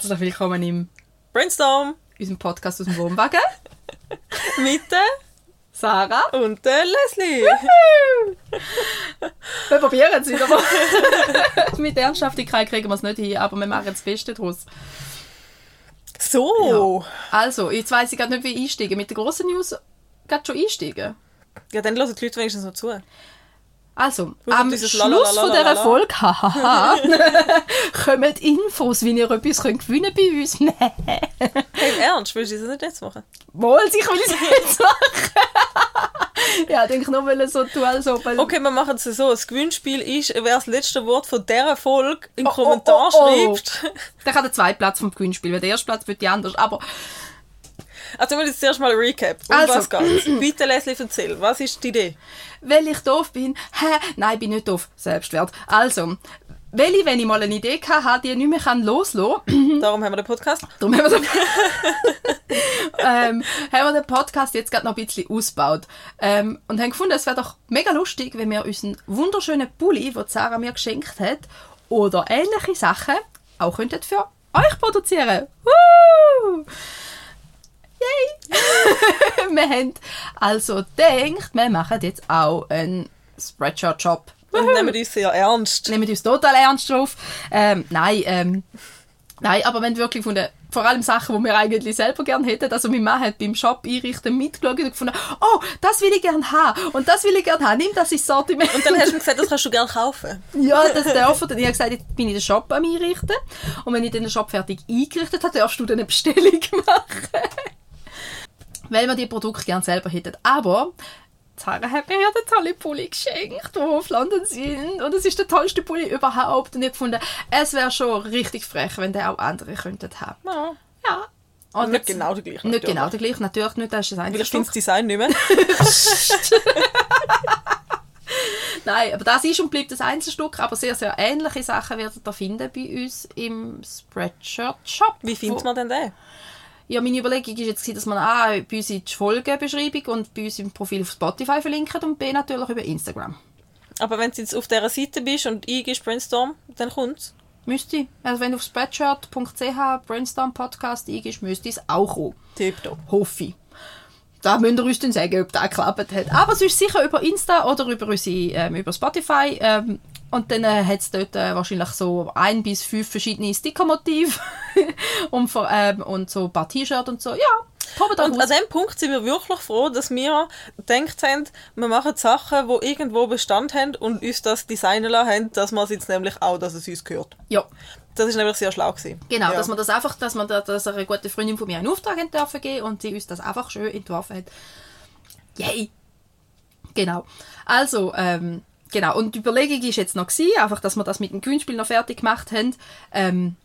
Herzlich willkommen im Brainstorm unserem Podcast aus dem Wohnwagen. mit der Sarah. und der Leslie. Wir probieren es wieder mal. Mit Ernsthaftigkeit kriegen wir es nicht hin, aber wir machen das Beste daraus. So. Also, jetzt weiss ich gerade nicht, wie einsteigen. Mit der grossen News gerade schon einsteigen. Ja, dann hören die Leute wenigstens noch zu. Also, am Schluss von dieser. Folge hahaha, kommen Infos, wie ihr etwas könnt gewinnen bei uns. Hey, im Ernst, willst du das nicht jetzt machen? Wohl, sicher will ich es jetzt machen. ja, ich denke nur, so tun, als ob... Okay, wir machen es so. Das Gewinnspiel ist, wer das letzte Wort von dieser Folge in Oh, oh, Kommentar oh, oh. schreibt. Der hat den zweiten Platz vom Gewinnspiel, weil der erste Platz wird die anders. Aber Also, wir jetzt zuerst mal Recap. Um Also. was geht's? Bitte, Leslie, erzähl. Was ist die Idee? weil ich doof bin, hä? Nein, ich bin nicht doof. Selbstwert. Also, weil ich, wenn ich mal eine Idee hatte, die ich nicht mehr kann loslassen kann, Darum haben wir den Podcast. Darum haben wir, den, ähm, haben wir den Podcast jetzt gerade noch ein bisschen ausgebaut. Ähm, und haben gefunden, es wäre doch mega lustig, wenn wir unseren wunderschönen Pulli, den Sarah mir geschenkt hat, oder ähnliche Sachen auch könnten für euch produzieren. Woo! Yay! wir haben also gedacht, wir machen jetzt auch einen Spreadshirt-Shop. Und nehmen uns sehr ernst. nehmen uns total ernst drauf. Ähm, nein, ähm, nein, aber wenn wirklich von der vor allem Sachen, die wir eigentlich selber gerne hätten. Also mein Mann hat beim Shop einrichten mitgeschaut und gefunden, oh, das will ich gerne haben und das will ich gerne haben. Nimm das ins Sortiment. Und dann hast du mir gesagt, das kannst du gerne kaufen. ja, das darf er. Ich habe gesagt, jetzt bin ich den Shop am einrichten und wenn ich den Shop fertig eingerichtet habe, darfst du dann eine Bestellung machen. Weil wir die Produkte gerne selber hätten. Aber Sarah hat mir ja den tollen Pulli geschenkt, der auf London sind. Und es ist der tollste Pulli überhaupt. Und ich gefunden, es wäre schon richtig frech, wenn der auch andere könnten haben. Ja. Ja. Und Nicht genau der gleiche. Nicht genau der gleiche, natürlich nicht, das ist das einzige ich finde das. Design nicht mehr. Nein, aber das ist und bleibt das Einzelstück, aber sehr, sehr ähnliche Sachen werdet ihr finden bei uns im Spreadshirt-Shop. Wie findet Wo- man denn den? Ja, meine Überlegung ist jetzt, dass man A, bei uns in die Folgenbeschreibung und bei uns im Profil auf Spotify verlinkt und B, natürlich über Instagram. Aber wenn du jetzt auf dieser Seite bist und eingibst Brainstorm, dann kommt's. Müsste. Also wenn du auf spreadshirt.ch Brainstorm Podcast eingibst, müsste es auch kommen. Tipptopp. Hoffe ich. Da müsst ihr uns dann sagen, ob das geklappt hat. Aber sonst sicher über Insta oder über, unsere, ähm, über Spotify. Ähm, und dann äh, hat es dort äh, wahrscheinlich so ein bis fünf verschiedene Stickermotive und, ähm, und so ein paar T-Shirts und so. Ja, probiert Und an dem Punkt sind wir wirklich froh, dass wir gedacht haben, wir machen Sachen, die irgendwo Bestand haben und uns das designen lassen haben, dass wir es jetzt nämlich auch, dass es uns gehört. Ja, Das ist nämlich sehr schlau gewesen. genau. Ja. Dass man das einfach, dass man da, dass eine gute Freundin von mir einen Auftrag haben dürfen geben und sie uns das einfach schön entworfen hat. Yay! Genau. Also, ähm, genau. Und die Überlegung ist jetzt noch gewesen, einfach, dass wir das mit dem Gewinnspiel noch fertig gemacht haben. Ähm,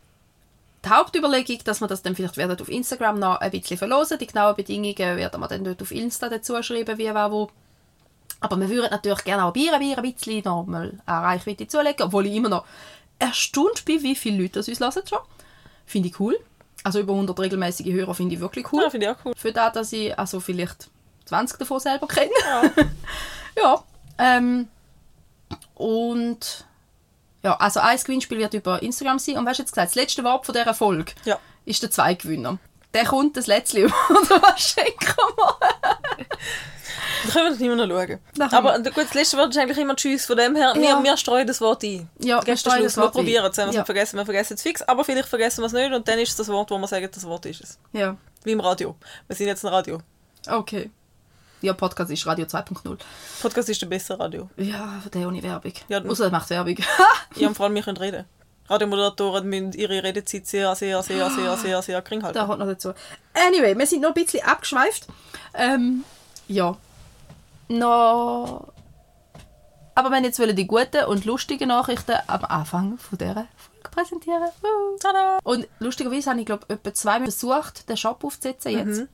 die Hauptüberlegung, dass wir das dann vielleicht werden auf Instagram noch ein bisschen verlosen. Die genauen Bedingungen werden wir dann dort auf Insta dazu schreiben, wie wer wo. Aber wir würden natürlich gerne auch Bier, Bier ein bisschen noch mal eine Reichweite zulegen, obwohl ich immer noch erstaunt bin, wie viele Leute das uns hören schon. Finde ich cool. Also über 100 regelmäßige Hörer finde ich wirklich cool. Ja, finde ich auch cool. Für das, dass ich also vielleicht 20 davon selber kenne. Ja. ähm, und ja, also ein Gewinnspiel wird über Instagram sein. Und was hast du jetzt gesagt? Das letzte Wort von dieser Folge Ja. ist der Zweitgewinner. Der kommt das letzte oder was schenken wir? Da können wir das nicht mehr noch schauen. Nachher- Aber gut, das letzte Wort ist eigentlich immer Tschüss. Von dem her, wir, Ja. wir streuen das Wort ein. Ja, wir streuen das Wort wir probieren es. Wenn wir es Ja. vergessen, wir vergessen es fix. Aber vielleicht vergessen wir es nicht und dann ist es das Wort, wo wir sagen, das Wort ist es. Ja, Wie im Radio. Wir sind jetzt ein Radio. okay. Ja, Podcast ist Radio 2.0. Podcast ist der bessere Radio. Ja, der ohne Werbung. Ja, Außer er macht Werbung. Ja, und vor allem, wir können reden. Radiomoderatoren müssen ihre Redezeit sehr, sehr, sehr, sehr, sehr, sehr gering halten. Da hat noch dazu. Anyway, wir sind noch ein bisschen abgeschweift. Ähm, ja. Noch. Aber wenn jetzt die guten und lustigen Nachrichten am Anfang von dieser Folge präsentieren. Tada! Und lustigerweise habe ich, glaube etwa zweimal versucht, den Shop aufzusetzen jetzt. Mhm.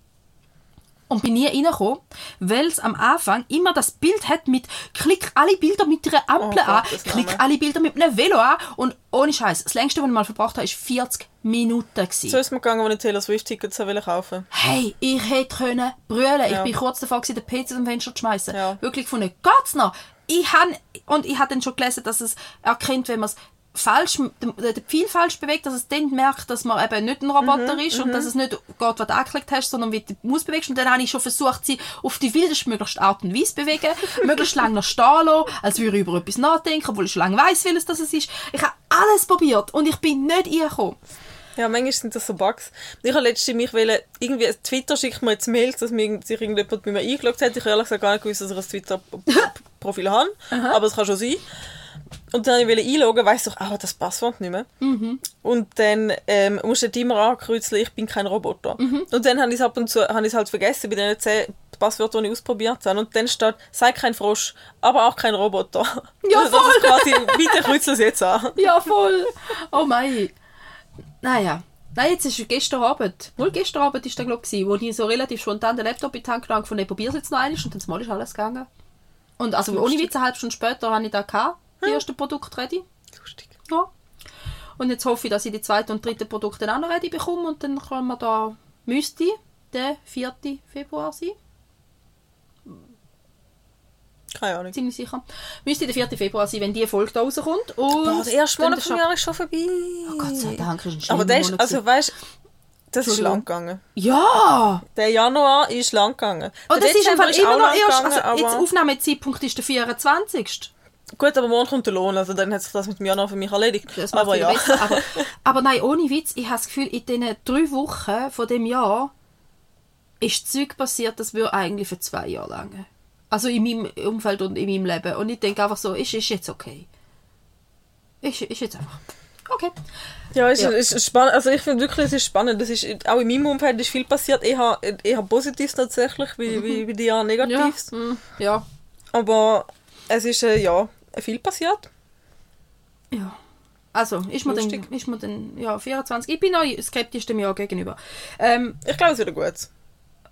Und bin nie reingekommen, weil es am Anfang immer das Bild hat mit klick alle Bilder mit einer Ampel Oh an, klick alle Bilder mit einem Velo an und ohne Scheiß. Das längste, was ich mal verbracht habe, war 40 Minuten. Gewesen. So ist es mir gegangen, als ich Taylor Swift-Tickets wollte kaufen Hey, ich hätte können brüllen. Ich Ja. bin kurz davor, gewesen, den PC dem Fenster zu schmeißen. Ja. Wirklich gefunden, geht's noch? Ich han und ich habe dann schon gelesen, dass es erkennt, wenn man es falsch, Pfeil falsch bewegt, dass es dann merkt, dass man eben nicht ein Roboter ist und dass es nicht geht, was du angeklickt hast, sondern wie du Maus bewegst. Und dann habe ich schon versucht, sie auf die wildestmöglichste Art und Weise zu bewegen, möglichst lange noch stehen lassen, als würde ich über etwas nachdenken, obwohl ich schon lange weiss, welches das ist. Ich habe alles probiert und ich bin nicht reingekommen. Ja, manchmal sind das so Bugs. Ich habe letztens mich wollen, irgendwie, Twitter schickt mir jetzt Mails, dass mir, sich irgendjemand bei mir eingeloggt hat. Ich habe ehrlich gesagt gar nicht gewusst, dass ich ein Twitter-Profil habe. Aber es kann schon sein. Und dann wollte ich einloggen, weiss doch, ah, das Passwort nicht mehr. Und dann ähm, musst du immer ankreuzeln, ich bin kein Roboter. Und dann habe ich es ab und zu habe ich halt vergessen bei den zehn Passwörtern, die ich ausprobiert habe. Und dann steht, sei kein Frosch, aber auch kein Roboter. Ja, das ist quasi, bitte kreuzel es jetzt an. Ja, voll. Oh mein. Naja. Nein, jetzt ist gestern Abend. Wohl gestern Abend ist der, glaube ich, wo ich so relativ spontan den Laptop in die Hand genommen habe, probiere es jetzt noch einmal und dann ist alles gegangen. Und also ohne Witz, eine halbe Stunde später habe ich da gehabt, die ersten Produkte ready. Lustig. Ja. Und jetzt hoffe ich, dass ich die zweite und dritte Produkte dann auch noch ready bekomme und dann können wir da, müsste der 4. Februar sein, Keine Ahnung. ziemlich sicher. Müsste der 4. Februar sein, wenn die Folge da rauskommt. Und Boah, der erste Monat vom Jahr ist schon vorbei. Oh Gott sei Dank, ist ein Aber der ist, also weißt das ist lang gegangen. Ja! Der Januar ist lang gegangen. Und Der das ist einfach immer noch erst, also jetzt Aufnahmezeitpunkt ist der 24. Gut, aber morgen kommt der Lohn, also dann hat sich das mit dem Januar für mich erledigt. Das aber ja. Aber, aber nein, ohne Witz, ich habe das Gefühl, in diesen drei Wochen von dem Jahr ist Zeug passiert, das würde eigentlich für zwei Jahre lang. Also in meinem Umfeld und in meinem Leben. Und ich denke einfach so, ist, ist jetzt okay. Ist, ist jetzt einfach okay. Ja, ist, Ja. ist spannend. Also ich finde wirklich, es ist spannend. Das ist, auch in meinem Umfeld ist viel passiert. Eher, eher Positives tatsächlich, wie, wie, wie die Mhm. Ja, Negatives. mm, ja. Aber es ist, äh, ja, viel passiert. ja. Also, ist mir, dann, ist mir dann, ja, 24. Ich bin noch skeptisch dem Jahr gegenüber. Ähm, Ich glaube, es wird gut.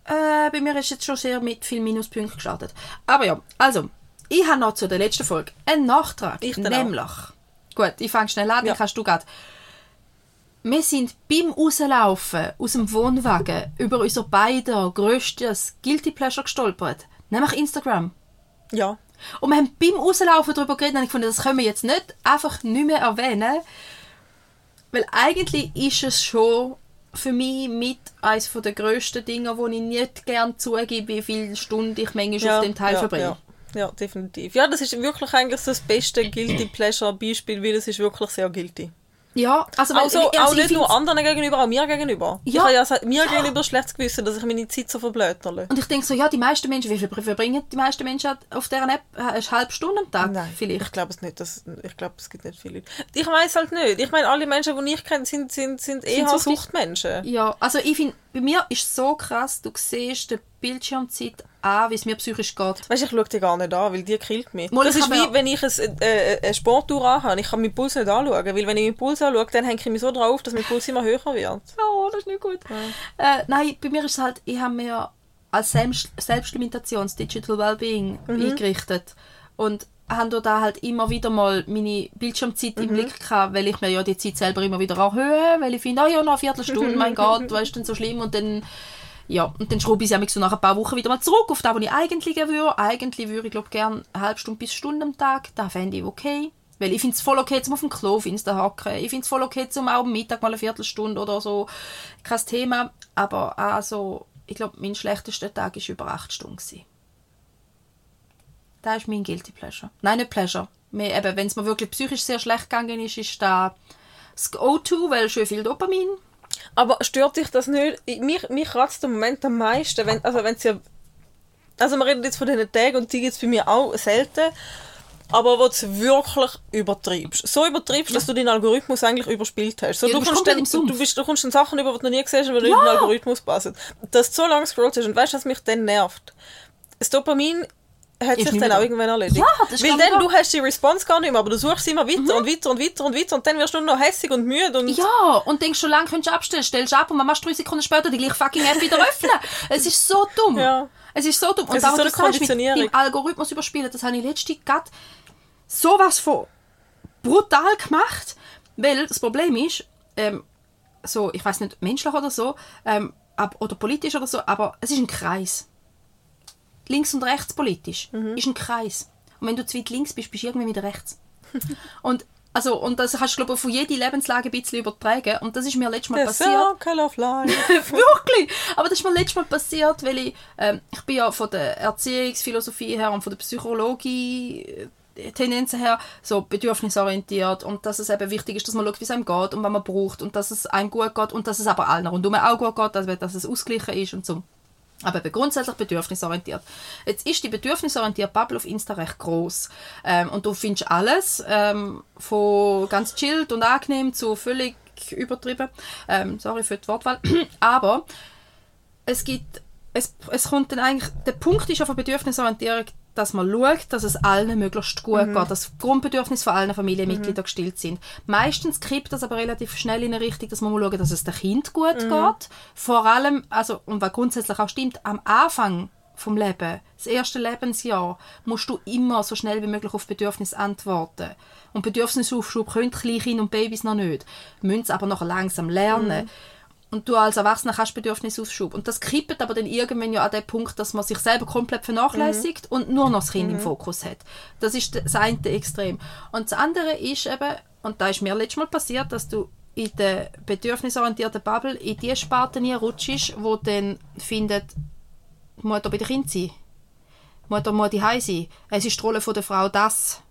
Äh, bei mir ist jetzt schon sehr mit viel Minuspunkten gestartet. Aber ja, also, ich habe noch zu der letzten Folge einen Nachtrag. Ich dann auch. nämlich, gut, ich fange schnell an, Ja. dann kannst du gerade. Wir sind beim Rauslaufen aus dem Wohnwagen über unser beider grösstes Guilty Pleasure gestolpert. Nämlich Instagram. Ja. Und wir haben beim Rauslaufen darüber geredet und ich fand, das können wir jetzt nicht einfach nicht mehr erwähnen. Weil eigentlich ist es schon für mich mit eines der grössten Dinge, wo ich nicht gerne zugebe, wie viele Stunden ich manchmal ja, auf dem Teil ja, verbringe. Ja. ja, definitiv. Ja, das ist wirklich eigentlich so das beste Guilty Pleasure Beispiel, weil es ist wirklich sehr guilty. Ja, also, Also, also auch ich nicht nur anderen gegenüber, auch mir gegenüber. Ich Ja. habe ja sa- mir gegenüber schlechtes Gewissen, dass ich meine Zeit so verblöterle. Und ich denke so, ja, die meisten Menschen, wie viel verbringen die meisten Menschen auf dieser App? Eine halbe Stunde am Tag Nein, vielleicht. ich glaube es nicht. Dass, ich glaube, es gibt nicht viele Leute. Ich weiß halt nicht. Ich meine, alle Menschen, die ich kenne, sind, sind, sind eher süchtig? Suchtmenschen. Ja, also ich finde, bei mir ist es so krass, du siehst die Bildschirmzeit an, wie es mir psychisch geht. Weißt du, ich schaue die gar nicht an, weil die killt mich. Mal, das ist wie, ja- wenn ich ein, äh, eine Sportuhr anhabe. Ich kann meinen Puls nicht anschauen, weil wenn ich meinen Puls anschaue, dann hänge ich mich so drauf, dass mein Puls immer höher wird. Oh, das ist nicht gut. Äh, nein, bei mir ist es halt, ich habe mir als Selbst Selbstlimitations Digital Wellbeing eingerichtet und habe da halt immer wieder mal meine Bildschirmzeit im Blick gehabt, weil ich mir ja die Zeit selber immer wieder erhöhe, weil ich finde, ah ja, noch eine Viertelstunde, mein Gott, was ist denn so schlimm? Und dann, ja, und dann schraube ich sie so nach ein paar Wochen wieder mal zurück auf das, was ich eigentlich würde. Eigentlich würde ich, glaube gerne eine halbe Stunde bis Stunde am Tag. Das fände ich okay. Weil ich finde es voll okay, zum auf dem Klo Finster hocken. Ich finde es voll okay, zum auch am Mittag mal eine Viertelstunde oder so. Kein Thema. Aber also, ich glaube, mein schlechtester Tag war über acht Stunden. Gewesen. Das ist mein Guilty Pleasure. Nein, nicht Pleasure. Wenn es mir wirklich psychisch sehr schlecht gegangen ist, ist da das O2, weil schön viel Dopamin. Aber stört dich das nicht? Ich- Mich, mich kratzt im Moment am meisten, wenn, also wenn ja... Also man redet jetzt von diesen Tagen und die gibt es bei mir auch selten. Aber wo du es wirklich übertreibst. So übertreibst, dass du deinen Algorithmus eigentlich überspielt hast. So, Ja, du, du bist kommst dann, Sumpf. du, bist, du kommst dann Sachen über, die du noch nie gesehen hast, weil du in den Algorithmus passen. Dass du so lange scrollst und weißt, was mich dann nervt. Das Dopamin hat Ist sich dann auch irgendwann erledigt. Ja, das Weil dann, du hast die Response gar nicht mehr, aber du suchst immer weiter Mhm. und weiter und weiter und weiter und dann wirst du nur noch hässig und müde und... Ja, und denkst schon lange, könntest du abstellen, stellst ab und man machst drei Sekunden später die gleiche fucking App wieder öffnen. Es ist so dumm. Ja. Es ist so dumm. Und Es ist so du eine mit Konditionierung. dem Algorithmus überspielen, das habe ich letztens gerade sowas von brutal gemacht, weil das Problem ist, ähm, so, ich weiß nicht, menschlich oder so, ähm, ab, oder politisch oder so, aber es ist ein Kreis. Links und rechts politisch Mhm. ist ein Kreis. Und wenn du zu weit links bist, bist du irgendwie wieder rechts. und Also, und das kannst du, glaube ich, auf jede Lebenslage ein bisschen übertragen. Und das ist mir letztes Mal The passiert. Circle of Life. Wirklich! Aber das ist mir letztes Mal passiert, weil ich, ähm, ich bin ja von der Erziehungsphilosophie her und von der Psychologie äh, Tendenzen her so bedürfnisorientiert und dass es eben wichtig ist, dass man schaut, wie es einem geht und was man braucht und dass es einem gut geht und dass es aber allen rundum auch gut geht, also dass es ausgeglichen ist und so. Aber eben grundsätzlich bedürfnisorientiert. Jetzt ist die bedürfnisorientierte Bubble auf Insta recht groß ähm, und du findest alles ähm, von ganz chillt und angenehm zu völlig übertrieben. Ähm, sorry für die Wortwahl. Aber es gibt, es, es kommt dann eigentlich, der Punkt ist ja von Bedürfnisorientierung, dass man schaut, dass es allen möglichst gut geht, dass die Bedürfnisse von allen Familienmitgliedern gestillt sind. Meistens kippt das aber relativ schnell in eine Richtung, dass man mal schaut, dass es dem Kind gut geht. Vor allem, also, und was grundsätzlich auch stimmt, am Anfang vom Leben, das erste Lebensjahr, musst du immer so schnell wie möglich auf Bedürfnisse antworten. Und Bedürfnisaufschub können Kleinkinder und Babys noch nicht, müssen es aber noch langsam lernen. Und du als Erwachsener hast Bedürfnisaufschub. Und das kippt aber dann irgendwann ja an den Punkt, dass man sich selber komplett vernachlässigt und nur noch das Kind im Fokus hat. Das ist das eine Extrem. Und das andere ist eben, und da ist mir letztes Mal passiert, dass du in der bedürfnisorientierten Bubble in die Sparte rutschst, wo dann findet, die Mutter bei den Kind sein. Die Mutter muss die sein. Es ist die Rolle von der Frau das.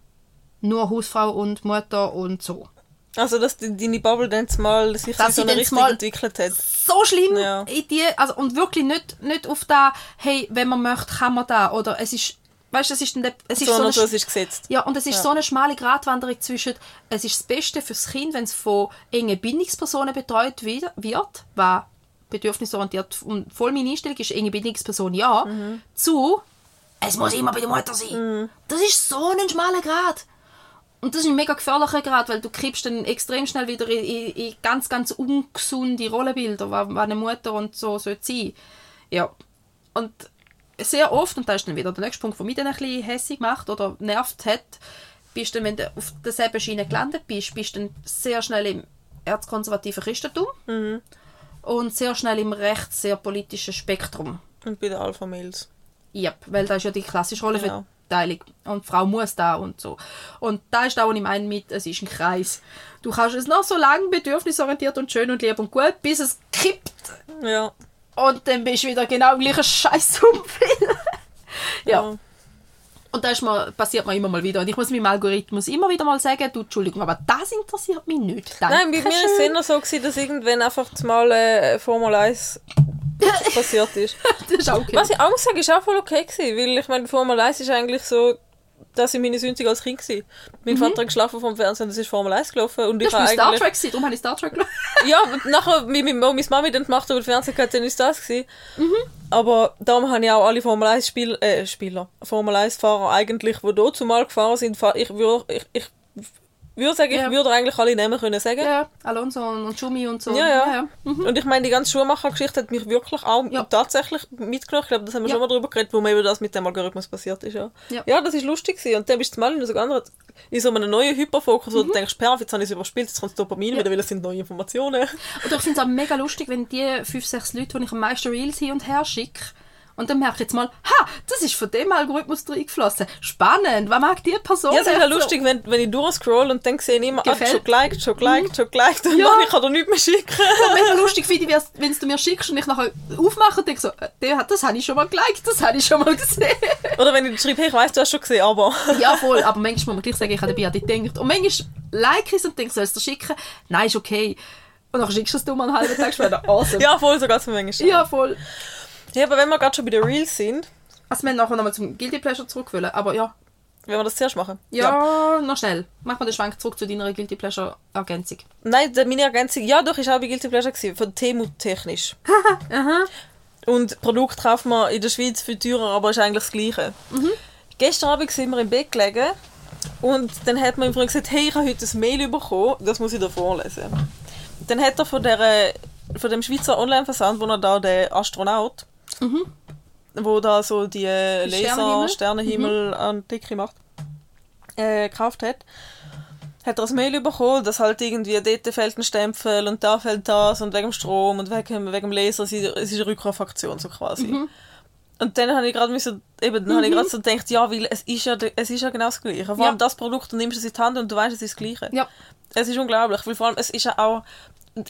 Nur Hausfrau und Mutter und so. Also, dass die, deine Bubble dann mal sich Dass so eine dann Richtung mal- entwickelt hat. so schlimm Ja. in die, also und wirklich nicht, nicht auf da, hey, wenn man möchte, kann man da oder es ist, weißt, du, es ist der, es ist so Sondern eine, so, es ist gesetzt. ja und es ist Ja. so eine schmale Gratwanderung zwischen, es ist das Beste fürs Kind, wenn es von engen Bindungspersonen betreut wird, was bedürfnisorientiert und voll meine Einstellung ist enge Bindungsperson ja, Mhm. zu, es muss immer bei der Mutter sein. Das ist so ein schmaler Grad. Und das ist ein mega gefährlicher Grad, weil du kriegst dann extrem schnell wieder in, in, in ganz, ganz ungesunde Rollenbilder, was, eine Mutter und so sollte sein. Ja. Und sehr oft, und da ist dann wieder der nächste Punkt, der mich dann ein bisschen hässig macht oder nervt hat, bist du, wenn du auf derselben Schiene gelandet bist, bist du dann sehr schnell im erzkonservativen Christentum und sehr schnell im rechts sehr politischen Spektrum. Und bei den Alpha-Mails. Yep, weil da ist ja die klassische Genau. Rollenverteilung. Und die Frau muss da und so. Und da ist auch, was ich meine mit, es ist ein Kreis. Du kannst es noch so lange bedürfnisorientiert und schön und lieb und gut, bis es kippt. Ja. Und dann bist du wieder genau im gleichen Scheißumfeld. ja. Ja. Und das mir, passiert mir immer mal wieder. Und ich muss meinem Algorithmus immer wieder mal sagen, du, Entschuldigung, aber das interessiert mich nicht. Nein, bei mir war es immer so, gewesen, dass irgendwann einfach mal äh, Formel 1 passiert ist. Das ist auch okay. Was ich auch muss sagen, ist auch voll okay gewesen, weil ich meine, Formel 1 ist eigentlich so, dass ich meine Sündige als Kind war. Mein Vater hat geschlafen vom Fernsehen, das ist Formel 1 gelaufen und ich Mhm. Das war habe Star eigentlich... Trek, gewesen, darum habe ich Star Trek geschaut. Ja, und nachher, wie meine, Mami dann gemacht hat, über den Fernseher gehabt, dann ist das gewesen. Mhm. Aber darum habe ich auch alle Formel 1 Spiel, äh, Spieler, Formel 1 Fahrer eigentlich, die dort zumal gefahren sind, ich würde, ich, ich würde sagen, Ja. ich würde eigentlich alle Namen können sagen. Ja, Alonso und Schumi und so. Ja, ja. ja. Mhm. Und ich meine, die ganze Schuhmacher-Geschichte hat mich wirklich auch tatsächlich mitgenommen. Ich glaube, das haben wir schon mal darüber geredet, wo mir eben das mit dem Algorithmus passiert ist. Ja, Ja. das ist lustig gewesen. Und dann bist du mal in so, in so einem neuen Hyperfokus, wo du denkst, perfekt, jetzt habe ich es überspielt, jetzt kommt das Dopamin Mhm. Wieder, weil es sind neue Informationen. Und ich finde es auch mega lustig, wenn die fünf, sechs Leute, die ich am meisten Reels hin und her schicke, und dann merke ich jetzt mal, ha, das ist von dem Algorithmus reingeflossen. Spannend, was mag die Person? Ja, es ist ja so? lustig, wenn, wenn ich durchscroll und dann sehe ich immer, ah, Gefällt. schon geliked, schon geliked, schon geliked. Und Ja. Mann, ich kann dir nichts mehr schicken. Ja, mega lustig finde ich, wenn du mir schickst und ich nachher aufmache und denke so, äh, das habe ich schon mal geliked, das habe ich schon mal gesehen. Oder wenn ich schreibe, hey, ich weiss, du hast schon gesehen, aber... ja, voll, aber manchmal muss man gleich sagen, ich habe dabei an dich gedacht. Und manchmal like ich es und denke, sollst du es dir schicken? Nein, ist okay. Und dann schickst du es dir mal einen halben Tag später. Awesome. ja, voll, so geht es mir manchmal. ja, voll. Ja, aber wenn wir gerade schon bei den Reels sind, Also, wir nachher nochmal zum Guilty Pleasure zurückwollen, aber ja. wenn wir das zuerst machen. Ja, noch schnell. Mach mal den Schwank zurück zu deiner Guilty Pleasure Ergänzung. Nein, der- meine Ergänzung, ja doch, ist auch bei Guilty Pleasure gewesen, von Temu technisch. Und Produkt kauft man in der Schweiz viel teurer, aber ist eigentlich das Gleiche. Gestern Abend sind wir im Bett gelegen und dann hat man ihm gesagt, hey, ich habe heute ein Mail bekommen, das muss ich dir vorlesen. Dann hat er von, der, von dem Schweizer Online-Versand, wo er da der Astronaut, wo da so die äh, Laser, Sternenhimmel? Sternenhimmel an die Decke macht, äh, gekauft hat hat er ein Mail bekommen, dass halt irgendwie dort fällt ein Stempel und da fällt das und wegen dem Strom und wegen, wegen dem Laser es ist eine Rückkaufaktion so quasi. Und dann habe ich gerade müssen, eben, dann habe ich gerade so gedacht, ja, weil es ist ja, es ist ja genau das Gleiche. Vor allem Ja. das Produkt, du nimmst es in die Hand und du weißt, es ist das Gleiche. Ja. Es ist unglaublich, weil vor allem, es ist ja auch,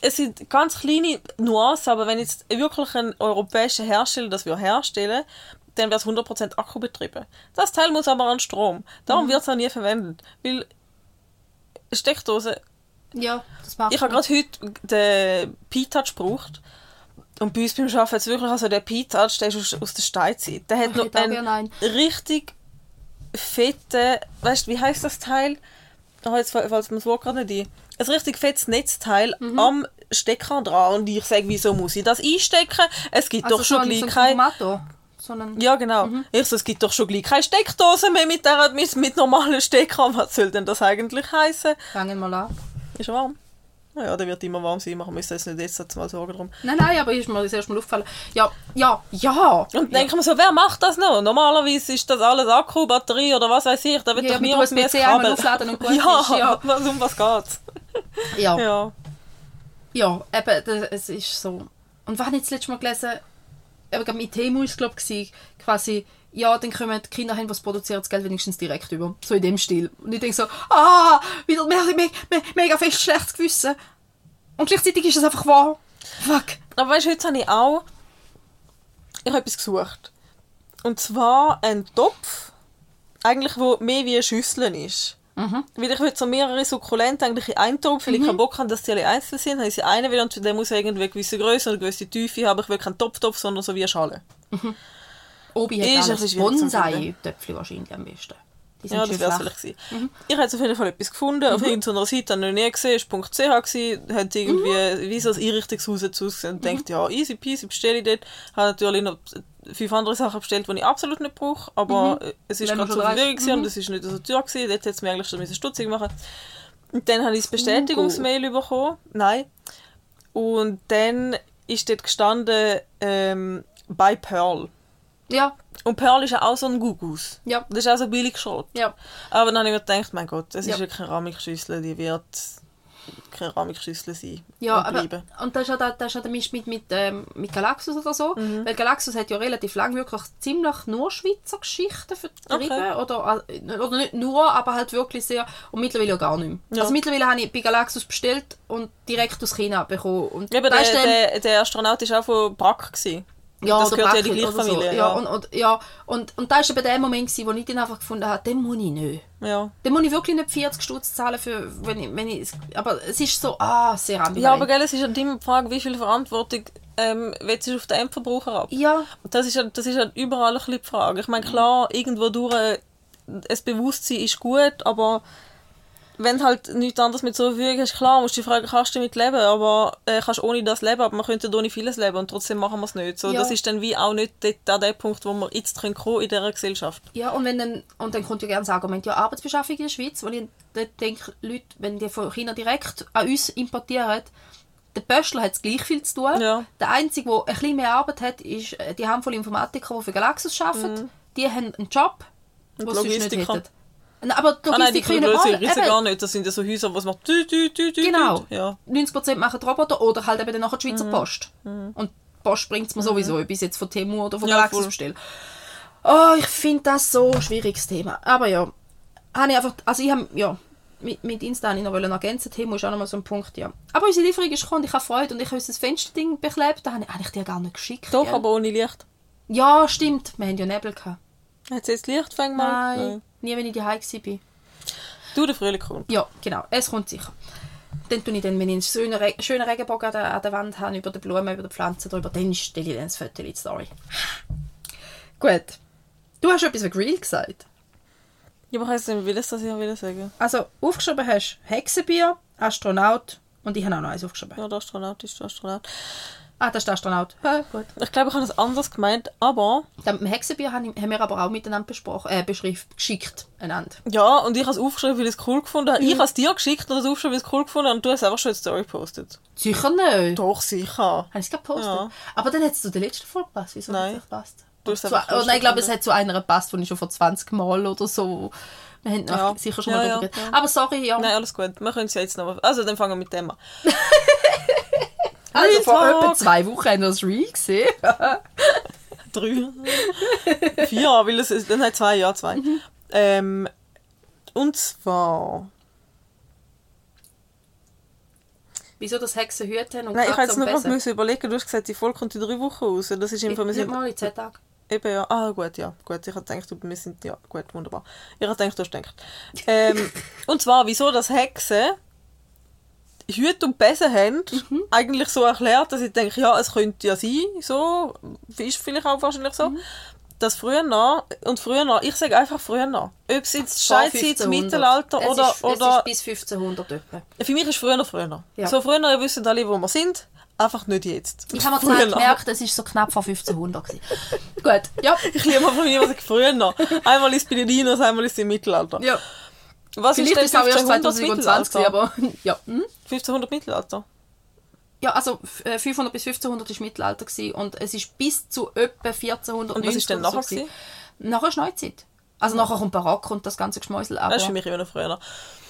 es sind ganz kleine Nuancen, aber wenn jetzt wirklich ein europäischer Hersteller das wir herstellen, dann wäre es 100% Akku betrieben. Das Teil muss aber an Strom. Darum wird es auch nie verwendet. Weil Steckdose, Ja, das macht ich habe gerade heute den P-Touch gebraucht. Und bei uns beim Arbeiten jetzt wirklich, also der P-Touch, der ist aus, aus der Steinzeit. Der hat Ich noch einen einen. richtig fetten, weißt du, wie heißt das Teil? Oh, jetzt fällt mir das Wort gerade nicht ein. Ein richtig fettes Netzteil Mhm. am Stecker dran. Und ich sage, wieso muss ich das einstecken? Es gibt also doch schon gleich so ein keine... Tomato. So Ja, genau. Ich so, es gibt doch schon gleich keine Steckdose mehr mit, der, mit, mit normalen Steckern. Was soll denn das eigentlich heißen? Fangen wir mal an. Ist warm? Naja, der wird immer warm sein. Machen müssen jetzt nicht jetzt mal Sorgen drum. Nein, nein, aber ist mir das erste Mal aufgefallen. Ja, ja, ja. Und denke mir so, wer macht das noch? Normalerweise ist das alles Akku, Batterie oder was weiß ich. Da wird Ja, doch niemand mehr aufladen und gut ja, ist, ja. was- um was geht's? Ja, ja. Ja. eben, das, es ist so. Und was habe ich das letzte Mal gelesen? Gerade mit Temu war es, glaube ich, quasi, ja, dann kommen die Kinder hin, was produziert das Geld wenigstens direkt über. So in dem Stil. Und ich denke so, ah, wieder me me me mega fest schlechtes Gewissen. Und gleichzeitig ist es einfach wahr. Fuck. Aber weißt du, heute habe ich auch ich habe etwas gesucht. Und zwar ein Topf, eigentlich wo mehr wie eine Schüssel ist. Mhm. Weil ich will so mehrere Sukkulenten eigentlich in einen Topf, weil ich keinen Bock habe, dass die alle einzeln sind. Habe ich sie einen will und der muss irgendwie eine gewisse Größe und eine gewisse Tiefe haben. Ich will keinen Topftopf, sondern so wie eine Schale. Obi Ist ein hat schwierig zu Bonsai-Töpfchen wahrscheinlich am besten. Die Ja, das wäre es vielleicht gewesen. Ich habe auf jeden Fall etwas gefunden, auf irgendeiner Seite, habe ich noch nie gesehen, es war .ch, gewesen, hat irgendwie wie so ein Einrichtungshaus ausgesehen und denkt, ja, easy peasy, bestelle ich dort. Habe natürlich noch fünf andere Sachen bestellt, die ich absolut nicht brauche, aber äh, es ist man gerade weiss. Verfügung gewesen und es ist nicht so teuer gewesen, dort hätte es mir eigentlich schon stutzig machen Und dann habe ich das Bestätigungsmail bekommen, nein, und dann ist dort gestanden, ähm, bei Pearl. Ja, Und Pearl ist ja auch so ein Gugus. ja, Das ist auch so billig Schrott. ja. Aber dann habe ich mir gedacht, mein Gott, es Ja. ist ja keine Keramikschüssel, die wird Keramikschüssel sein. Ja, und aber, bleiben. und das ist ja der, das ist ja der Mist mit, mit, ähm, mit Galaxus oder so. Mhm. Weil Galaxus hat ja relativ lang wirklich ziemlich nur Schweizer Geschichten vertrieben. Okay. Oder, äh, oder nicht nur, aber halt wirklich sehr. Und mittlerweile ja gar nicht mehr. Ja. Also mittlerweile habe ich bei Galaxus bestellt und direkt aus China bekommen. Und Eben, da der, der, der Astronaut war auch von Brack. Gewesen. Ja, das gehört ja die gleiche Familie, So. ja. Ja, und, und, ja, und, und da war eben der Moment, gewesen, wo ich dann einfach gefunden habe, den muss ich nicht. Ja. Dann muss ich wirklich nicht 40 Stutz zahlen, für, wenn ich, wenn ich, aber es ist so, ah, sehr ambivalent. ja, aber gell, es ist halt immer die Frage, wie viel Verantwortung ähm, willst du auf den Endverbraucher ab? Ja, das ist das ist halt überall ein bisschen die Frage. Ich meine, klar, irgendwo durch äh, das Bewusstsein ist gut, aber wenn halt nichts anderes mit zur Verfügung hast, klar, musst du dich fragen, kannst du damit leben, aber äh, kannst ohne das leben, aber man könnte ohne vieles leben und trotzdem machen wir es nicht. So, Ja. Das ist dann wie auch nicht an der Punkt, wo wir jetzt können kommen in dieser Gesellschaft. Ja, und, wenn dann, und dann kommt ja gerne das Argument, ja, Arbeitsbeschaffung in der Schweiz, weil ich denke, Leute, wenn die von China direkt an uns importieren, der Böschler hat gleich viel zu tun. Ja. Der Einzige, der ein bisschen mehr Arbeit hat, ist äh, die Handvoll Informatiker, die für Galaxus arbeiten. Die haben einen Job, den Mhm. Sie nicht hätten. Nein, Aber die Ah nein, die Logistiker Größe alle- eben, gar nicht. Das sind ja so Häuser, wo es macht Genau. Ja. 90% machen die Roboter oder halt eben dann nachher die Schweizer Mhm. Post. Und die Post bringt es mir sowieso, ob ich es jetzt von Temu oder von Ja, Galaxus bestelle. Oh, ich finde das so ein schwieriges Thema. Aber ja, habe ich einfach, also ich habe, ja, mit, mit Insta ich noch ergänzen, Temu ist auch noch mal so ein Punkt, ja. Aber unsere Lieferung ist gekommen und ich habe Freude und ich habe unser Fensterding beklebt, da habe ich, habe ich dir gar nicht geschickt. Doch, gell? aber ohne Licht. Ja, stimmt, wir haben ja Nebel gehabt. Hat jetzt Licht fängt mal? Nein, nie, wenn ich daheim war. Du, der Frühling kommt. Ja, genau. Es kommt sicher. Dann tue ich dann, wenn ich einen schönen, Re schönen Regenbogen an der, an der Wand habe, über die Blumen, über die Pflanzen drüber, dann stelle ich dann das Foto in die Story. Gut. Du hast etwas über Grill gesagt. Ja, aber heisst nicht, will es das ja will sagen? Also, aufgeschrieben hast Hexenbier, Astronaut und ich habe auch noch eins aufgeschrieben. Ja, der Astronaut ist der Astronaut. Ah, das ist der Astronaut. Ja, gut. Ich glaube, ich habe das anders gemeint, aber Dann mit dem Hexenbier haben wir aber auch miteinander besprochen, äh, beschrift, geschickt. Einander. ja, und ich habe es aufgeschrieben, weil ich es cool gefunden habe. Ich habe es dir geschickt und es aufgeschrieben, weil ich es cool gefunden habe und du hast einfach schon eine Story gepostet. Sicher nicht. Doch, sicher. Habe ich es gepostet? Ja. Aber dann hat es zu der letzten Folge gepasst. Wieso Nein. hat es nicht gepasst? Du hast zu, einfach oh, nein, ich glaube, es hat zu einer gepasst, die ich schon vor 20 Mal oder so. Wir haben Ja. sicher schon Ja, mal ja, darüber ja. Aber sorry, ja. Nein, alles gut. Wir können es ja jetzt noch... Also, dann fangen wir mit dem an. also vor etwa zwei Wochen haben wir das Reel gesehen. Drei. Vier, weil es, dann hat zwei, ja, zwei. Mhm. Ähm, und zwar... Wieso das Hexen Hüte haben und Nein, ich habe jetzt noch müssen überlegen, du hast gesagt, die Folge kommt in drei Wochen raus. Das ist einfach, Nicht mal in 10 Tagen. eben ja, ah gut, ja, gut, ich habe gedacht, wir sind, ja, gut, wunderbar. Ich habe gedacht, du hast gedacht. Ähm, und zwar, wieso das Hexen Hüte und Besen haben, Mhm. eigentlich so erklärt, dass ich denke, ja, es könnte ja sein, so, ist vielleicht auch wahrscheinlich so, Mhm. dass früher noch, und früher noch, ich sage einfach früher noch, ob es jetzt Vor Scheißzeit, 1500. Mittelalter es oder, ist, oder Es ist bis 1500 etwa. für mich ist früher noch früher noch. Ja. So früher, ihr wisst alle, wo wir sind, einfach nicht jetzt. Ich habe mir gemerkt, es ist so knapp vor 1500 gewesen. Gut, ja. Ich liebe von mir, was ich früher noch. Einmal ist es bei den Dinos, einmal ist es im Mittelalter. ja. Was Vielleicht ist ist denn es auch erst 1500 2020, Mittelalter? aber ja. Hm? 1500 Mittelalter? Ja, also f- äh, 500 bis 1500 war Mittelalter gewesen und es ist bis zu etwa 1490 Und was ist denn oder so nachher? gewesen. Nachher ist Neuzeit. Also nachher kommt Barock und das ganze Geschmäusel. Aber Das ist für mich immer noch früher.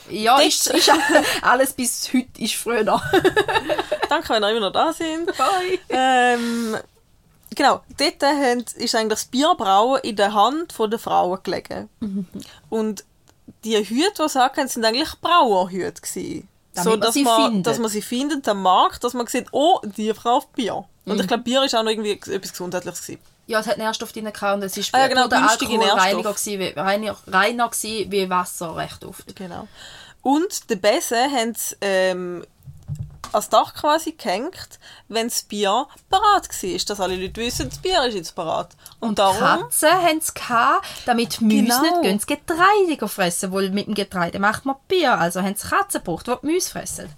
ja, ist, ist alles bis heute ist früher. Danke, wenn ihr immer noch da sind. Bye. Ähm, genau, dort haben, ist eigentlich das Bierbrauen in der Hand der Frauen gelegen. Mhm. Und die Hüte, die sie hatten, sind eigentlich Brauerhüte gewesen. Damit man dass man, findet. dass man sie findet am Markt, dass man sieht, oh, die auf Bier. Und Mhm. ich glaube, Bier ist auch noch irgendwie etwas Gesundheitliches gewesen. Ja, es hat Nährstoff drin gehabt und es ist Ah ja, genau, der Alkohol reiniger, gewesen, wie, reiner, reiner gewesen wie Wasser recht oft. Genau. Und den Besen haben sie ähm, als Dach quasi gehängt, wenn das Bier parat war. Dass alle Leute wissen, das Bier ist jetzt parat. Und, darum... Katzen haben es gehabt, damit Mäuse Genau. nicht gehen, das Getreide fressen, weil mit dem Getreide macht man Bier. Also haben sie Katzen gebraucht, die die Mäuse fressen.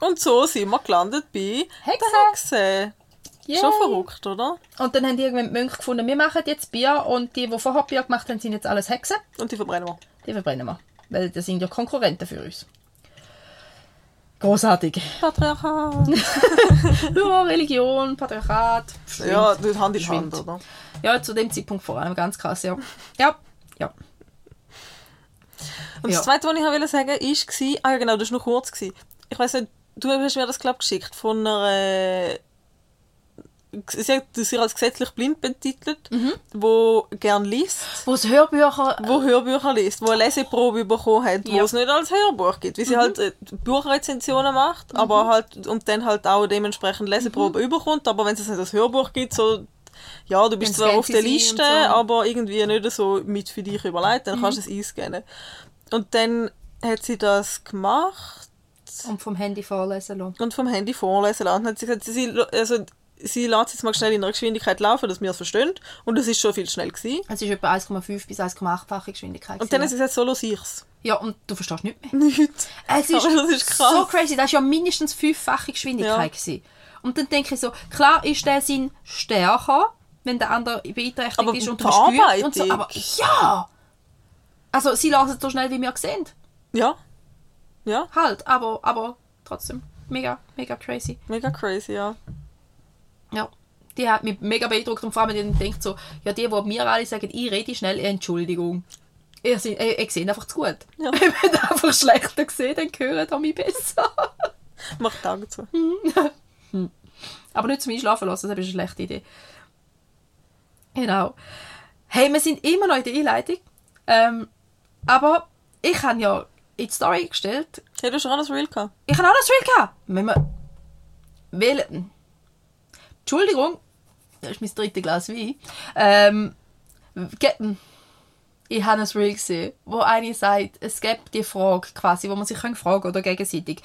Und so sind wir gelandet bei Hexe. der Hexe. Yay. Schon verrückt, oder? Und dann haben die irgendwann die Mönche gefunden, wir machen jetzt Bier und die, die vorher Bier gemacht haben, sind jetzt alles Hexen. Und die verbrennen wir. Die verbrennen wir. Weil das sind ja Konkurrenten für uns. Großartig. Patriarchat. Ja, Religion, Patriarchat. ja, das Hand in Hand, oder? Ja, zu dem Zeitpunkt vor allem ganz krass, ja. Ja, ja. Und Ja. das Zweite, was ich wollte sagen, war, ah ja genau, das war noch kurz. Gewesen. Ich weiß nicht, du hast mir das, glaube geschickt von einer... äh, Sie hat sich als gesetzlich blind betitelt, Mhm. wo gern liest, Wo es Hörbücher... wo Hörbücher liest, wo eine Leseprobe bekommen hat, wo Ja. Mhm. es nicht als Hörbuch gibt, wie sie halt äh, Buchrezensionen macht, aber halt und dann halt auch dementsprechend Leseprobe überkommt, aber wenn es nicht als Hörbuch gibt, so ja, du bist zwar auf der sie Liste, so. Mhm. aber irgendwie nicht so mit für dich überlegt, dann kannst du es einscannen. Und dann hat sie das gemacht Und vom Handy vorlesen lassen. und vom Handy vorlesen lassen. Hat sie gesagt, sie, also, sie lässt es jetzt mal schnell in einer Geschwindigkeit laufen, dass wir es verstehen. Und das ist schon viel schnell gewesen. Es ist etwa 1,5 bis 1,8-fache Geschwindigkeit. Und dann hat gewesen, sie gesagt, so los ich's. ja. und du verstehst nicht mehr. Nichts. Es ist, das ist krass. so crazy. Das war ja mindestens fünffache Geschwindigkeit. Ja. gewesen. Und dann denke ich so, klar ist der Sinn stärker, wenn der andere beeinträchtigt Aber ist und du und so. Aber ja! Also sie lassen es so schnell, wie wir sehen. Ja. Ja, Halt, aber, aber trotzdem. Mega, mega crazy. mega crazy, ja. Ja. Die hat mich mega beeindruckt und vor allem wenn ich denkt so, ja, die, die mir alle sagen, ich rede schnell, Entschuldigung. Ich, se- ich, ich sehe einfach zu gut. Ja. Wenn ich einfach schlechter sehe, dann hören die mich besser. Macht Augen zu. Aber nicht zum Einschlafen lassen, das ist eine schlechte Idee. Genau. Hey, wir sind immer noch in der Einleitung. Ähm, aber ich habe ja in die Story gestellt, Hey, du hast schon alles real gehabt. ich habe auch das Real gehabt. Wenn wir wählen. Entschuldigung, das ist mein drittes Glas Wein. Ähm, ge- ich habe ein Reel gesehen, wo eine sagt, es gibt die Frage quasi, wo man sich fragen kann oder gegenseitig.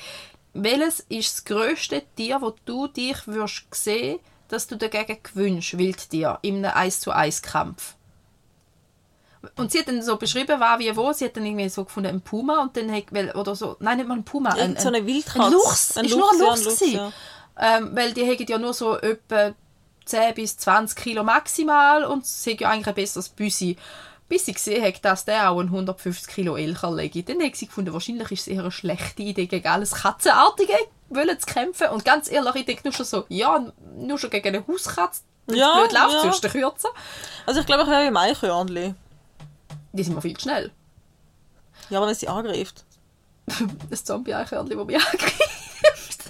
Welches ist das grösste Tier, wo du dich würdest sehen, dass du dagegen gewünscht, Wildtier, in einem 1 zu 1 Kampf? Und sie hat dann so beschrieben, war wie wo. Sie hat dann irgendwie so gefunden, ein Puma und dann hat, oder so, nein, nicht mal ein Puma, ein, Irgend so eine Wildkatze. ein Luchs. Ein ist nur ein Luchs, Luchs, ja, ein. Luchs, ähm, weil die haben ja nur so etwa 10 bis 20 Kilo maximal und sie haben ja eigentlich ein besseres Büsi. Bis sie gesehen hat, dass der auch einen 150 Kilo Elcher legt. Dann hat sie gefunden, wahrscheinlich ist es eher eine schlechte Idee, gegen alles Katzenartige wollen zu kämpfen. Und ganz ehrlich, ich denke nur schon so, ja, nur schon gegen eine Hauskatze. Ja, blöd läuft, ja. sonst kürzer. Also ich glaube, ich wäre im Eichhörnli. Die sind mir viel zu schnell. Ja, aber wenn sie angreift. Das Zombie-Eichhörnchen, das mich angreift.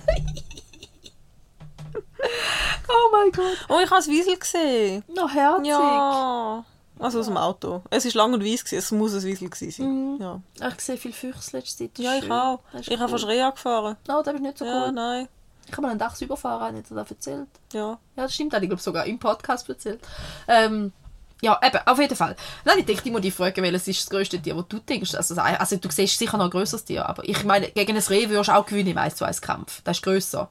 oh mein Gott. Oh, ich habe das Wiesel gesehen. Noch herzig. Ja. Also aus dem Auto. Es war lang und weiss, gewesen. es muss ein Wiesel gewesen sein. Ja. Ich sehe viel Füchse letzte Zeit. das ja, ich auch. Das Ich habe cool. fast Reha gefahren. No, das ist nicht so Ja, cool. nein. Ich habe mal einen Dachs überfahren, hat er das erzählt. Ja. Ja, das stimmt, habe ich glaube sogar im Podcast erzählt. Ähm, ja, eben, auf jeden Fall. Nein, ich denke, ich muss dich fragen, welches ist das grösste Tier, das du denkst. Also, also du siehst sicher noch ein grösseres Tier, aber ich meine, gegen ein Reh würdest du auch gewinnen im 1 zu 1 Kampf. Das ist grösser.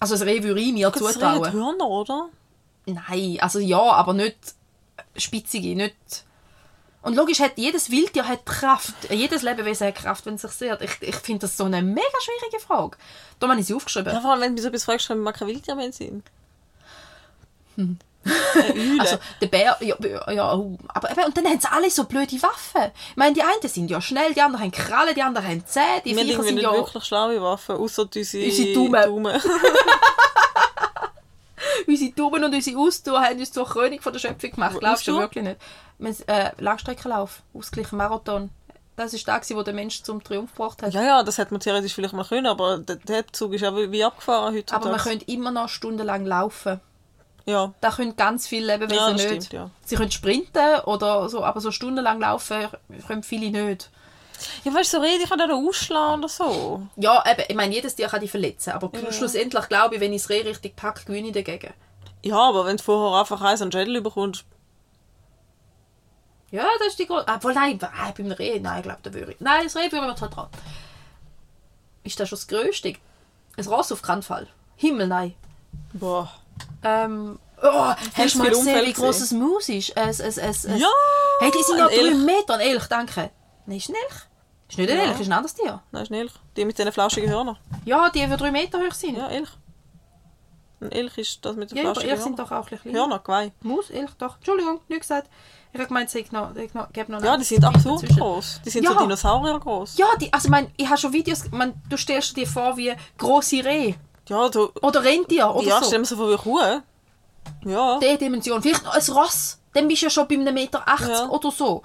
Also ein Reh würde ich mir Das zutrauen. sind Hörner, oder? Nein, also ja, aber nicht spitzige, nicht... Und logisch hat jedes Wildtier hat Kraft, jedes Lebewesen hat Kraft, wenn es sich sehrt. Ich, ich finde das so eine mega schwierige Frage. Da habe ich sie aufgeschrieben. Ja, vor allem, wenn du mich so etwas fragst, kann man keine Wildtier mehr sehen. Hm. Also der Bär, ja, ja aber eben, und dann haben sie alle so blöde Waffen. Ich meine, die einen sind ja schnell, die anderen haben Krallen, die anderen haben Zähne, die wir Viecher sind ja... wirklich schlaue Waffen, außer unsere, Unsere Daumen. Daumen. Unsere Daumen und unsere Ausdauer haben uns zur König von der Schöpfung gemacht. Glaubst du wirklich nicht? Wir, äh, Langstreckenlauf, ausgleichen Marathon. Das ist der, wo der Mensch zum Triumph gebracht hat. ja, ja, das hätte man theoretisch vielleicht mal können, aber der, der Zug ist ja wie wie abgefahren heute. aber man könnte immer noch stundenlang laufen. Ja, Da können ganz viele Lebewesen Ja, das nicht. stimmt, ja. Sie können sprinten oder so, aber so stundenlang laufen können viele nicht. ja weißt du, so rede ich kann da ausschlagen oder so. Ja, eben, ich meine, jedes Tier kann dich verletzen, aber schlussendlich glaube ich, wenn ich das Reh richtig packe, gewinne ich dagegen. Ja, aber wenn du vorher einfach eins an Schädel bekommst, Ja, das ist die große... Obwohl, nein, ah, beim Reh, nein, ich glaube, da würde ich... Nein, das Reh würde ich mir trauen. Ist das schon das Größte? Ein Ross auf keinen Fall. Himmel, nein. boah. Ähm... Oh, hast du mal gesehen, wie groß das Maus ist? Es, es, es, es. Ja! Hey, die sind ja ein drei. Meter. Ein Elch, danke. Nein, ist ein Elch. Ist nicht ein Ja. Elch, ist ein anderes Tier. Nein, ist ein Elch. Die mit diesen flauschigen Hörnern. Ja, die, die drei Meter hoch sind. Ja, Elch. Ein Elch ist das mit den Ja, flauschigen Elch sind Hörnern. doch auch ein klein. Hörner, Geweih. Maus, Elch, doch. Entschuldigung, nicht gesagt. Ich habe gemeint, hätte noch, noch, gäbe noch Ja, die sind absurd dazwischen. groß. Die sind Ja. so Dinosaurier groß. Ja, die, also ich meine, ich habe schon Videos, meine, du stellst dir vor wie grosse Rehe Ja, du, oder Rentier oder ja so. stell mir so vor wie Kuh. Ja. Die Dimension. Vielleicht noch ein Ross, dann bist du ja schon bei einem Meter 80 Ja. oder so.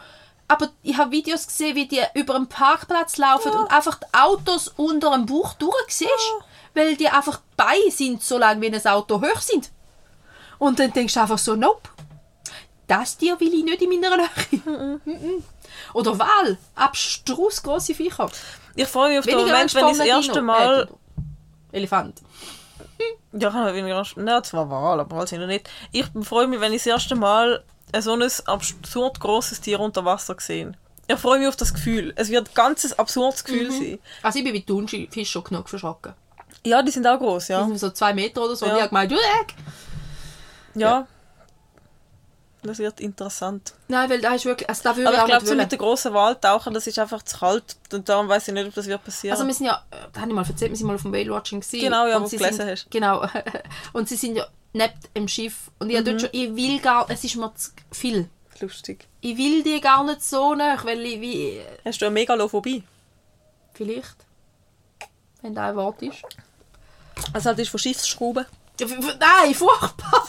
Aber ich habe Videos gesehen, wie die über einen Parkplatz laufen und einfach die Autos unter dem Bauch durch siehst, weil die einfach bei sind, so lange wie ein Auto hoch sind. Und dann denkst du einfach so, nope, das Tier will ich nicht in meiner Nähe. Mhm. Oder Wal, abstrus grosse Viecher. Ich freue mich auf den Weniger Moment, Angst wenn vor ich das einem erste Dino. Mal... Äh, Elefant. Ja, ich habe weniger Angst. Nein, zwar Wahl, aber halt noch nicht. Ich freue mich, wenn ich das erste Mal so ein absurd grosses Tier unter Wasser sehe. Ich freue mich auf das Gefühl. Es wird ein ganz absurdes Gefühl sein. Also ich bin mit Thunfisch schon genug verschrocken. Ja, die sind auch groß, Die ja. sind so zwei Meter oder so. Ja. Und ich habe gemeint, du weg. Ja. Das wird interessant. Nein, weil da ist wirklich, also da würde Aber ich ich glaube, so mit den grossen Waldtauchern, das ist einfach zu kalt. Und darum weiß ich nicht, ob das wird passieren. Also wir sind ja, äh, da habe ich mal erzählt, wir sind mal auf dem Whale-Watching gewesen. Genau, ja, und wo sie du gelesen sind, hast. Genau. und sie sind ja neben dem Schiff. Und ich, mhm. dort schon, ich will gar, es ist mir zu viel. Lustig. Ich will die gar nicht so nah, weil ich wie, Hast du eine Megalophobie? vielleicht, wenn da ein Wort ist. Also halt ist von Schiffsschrauben. Nein, furchtbar.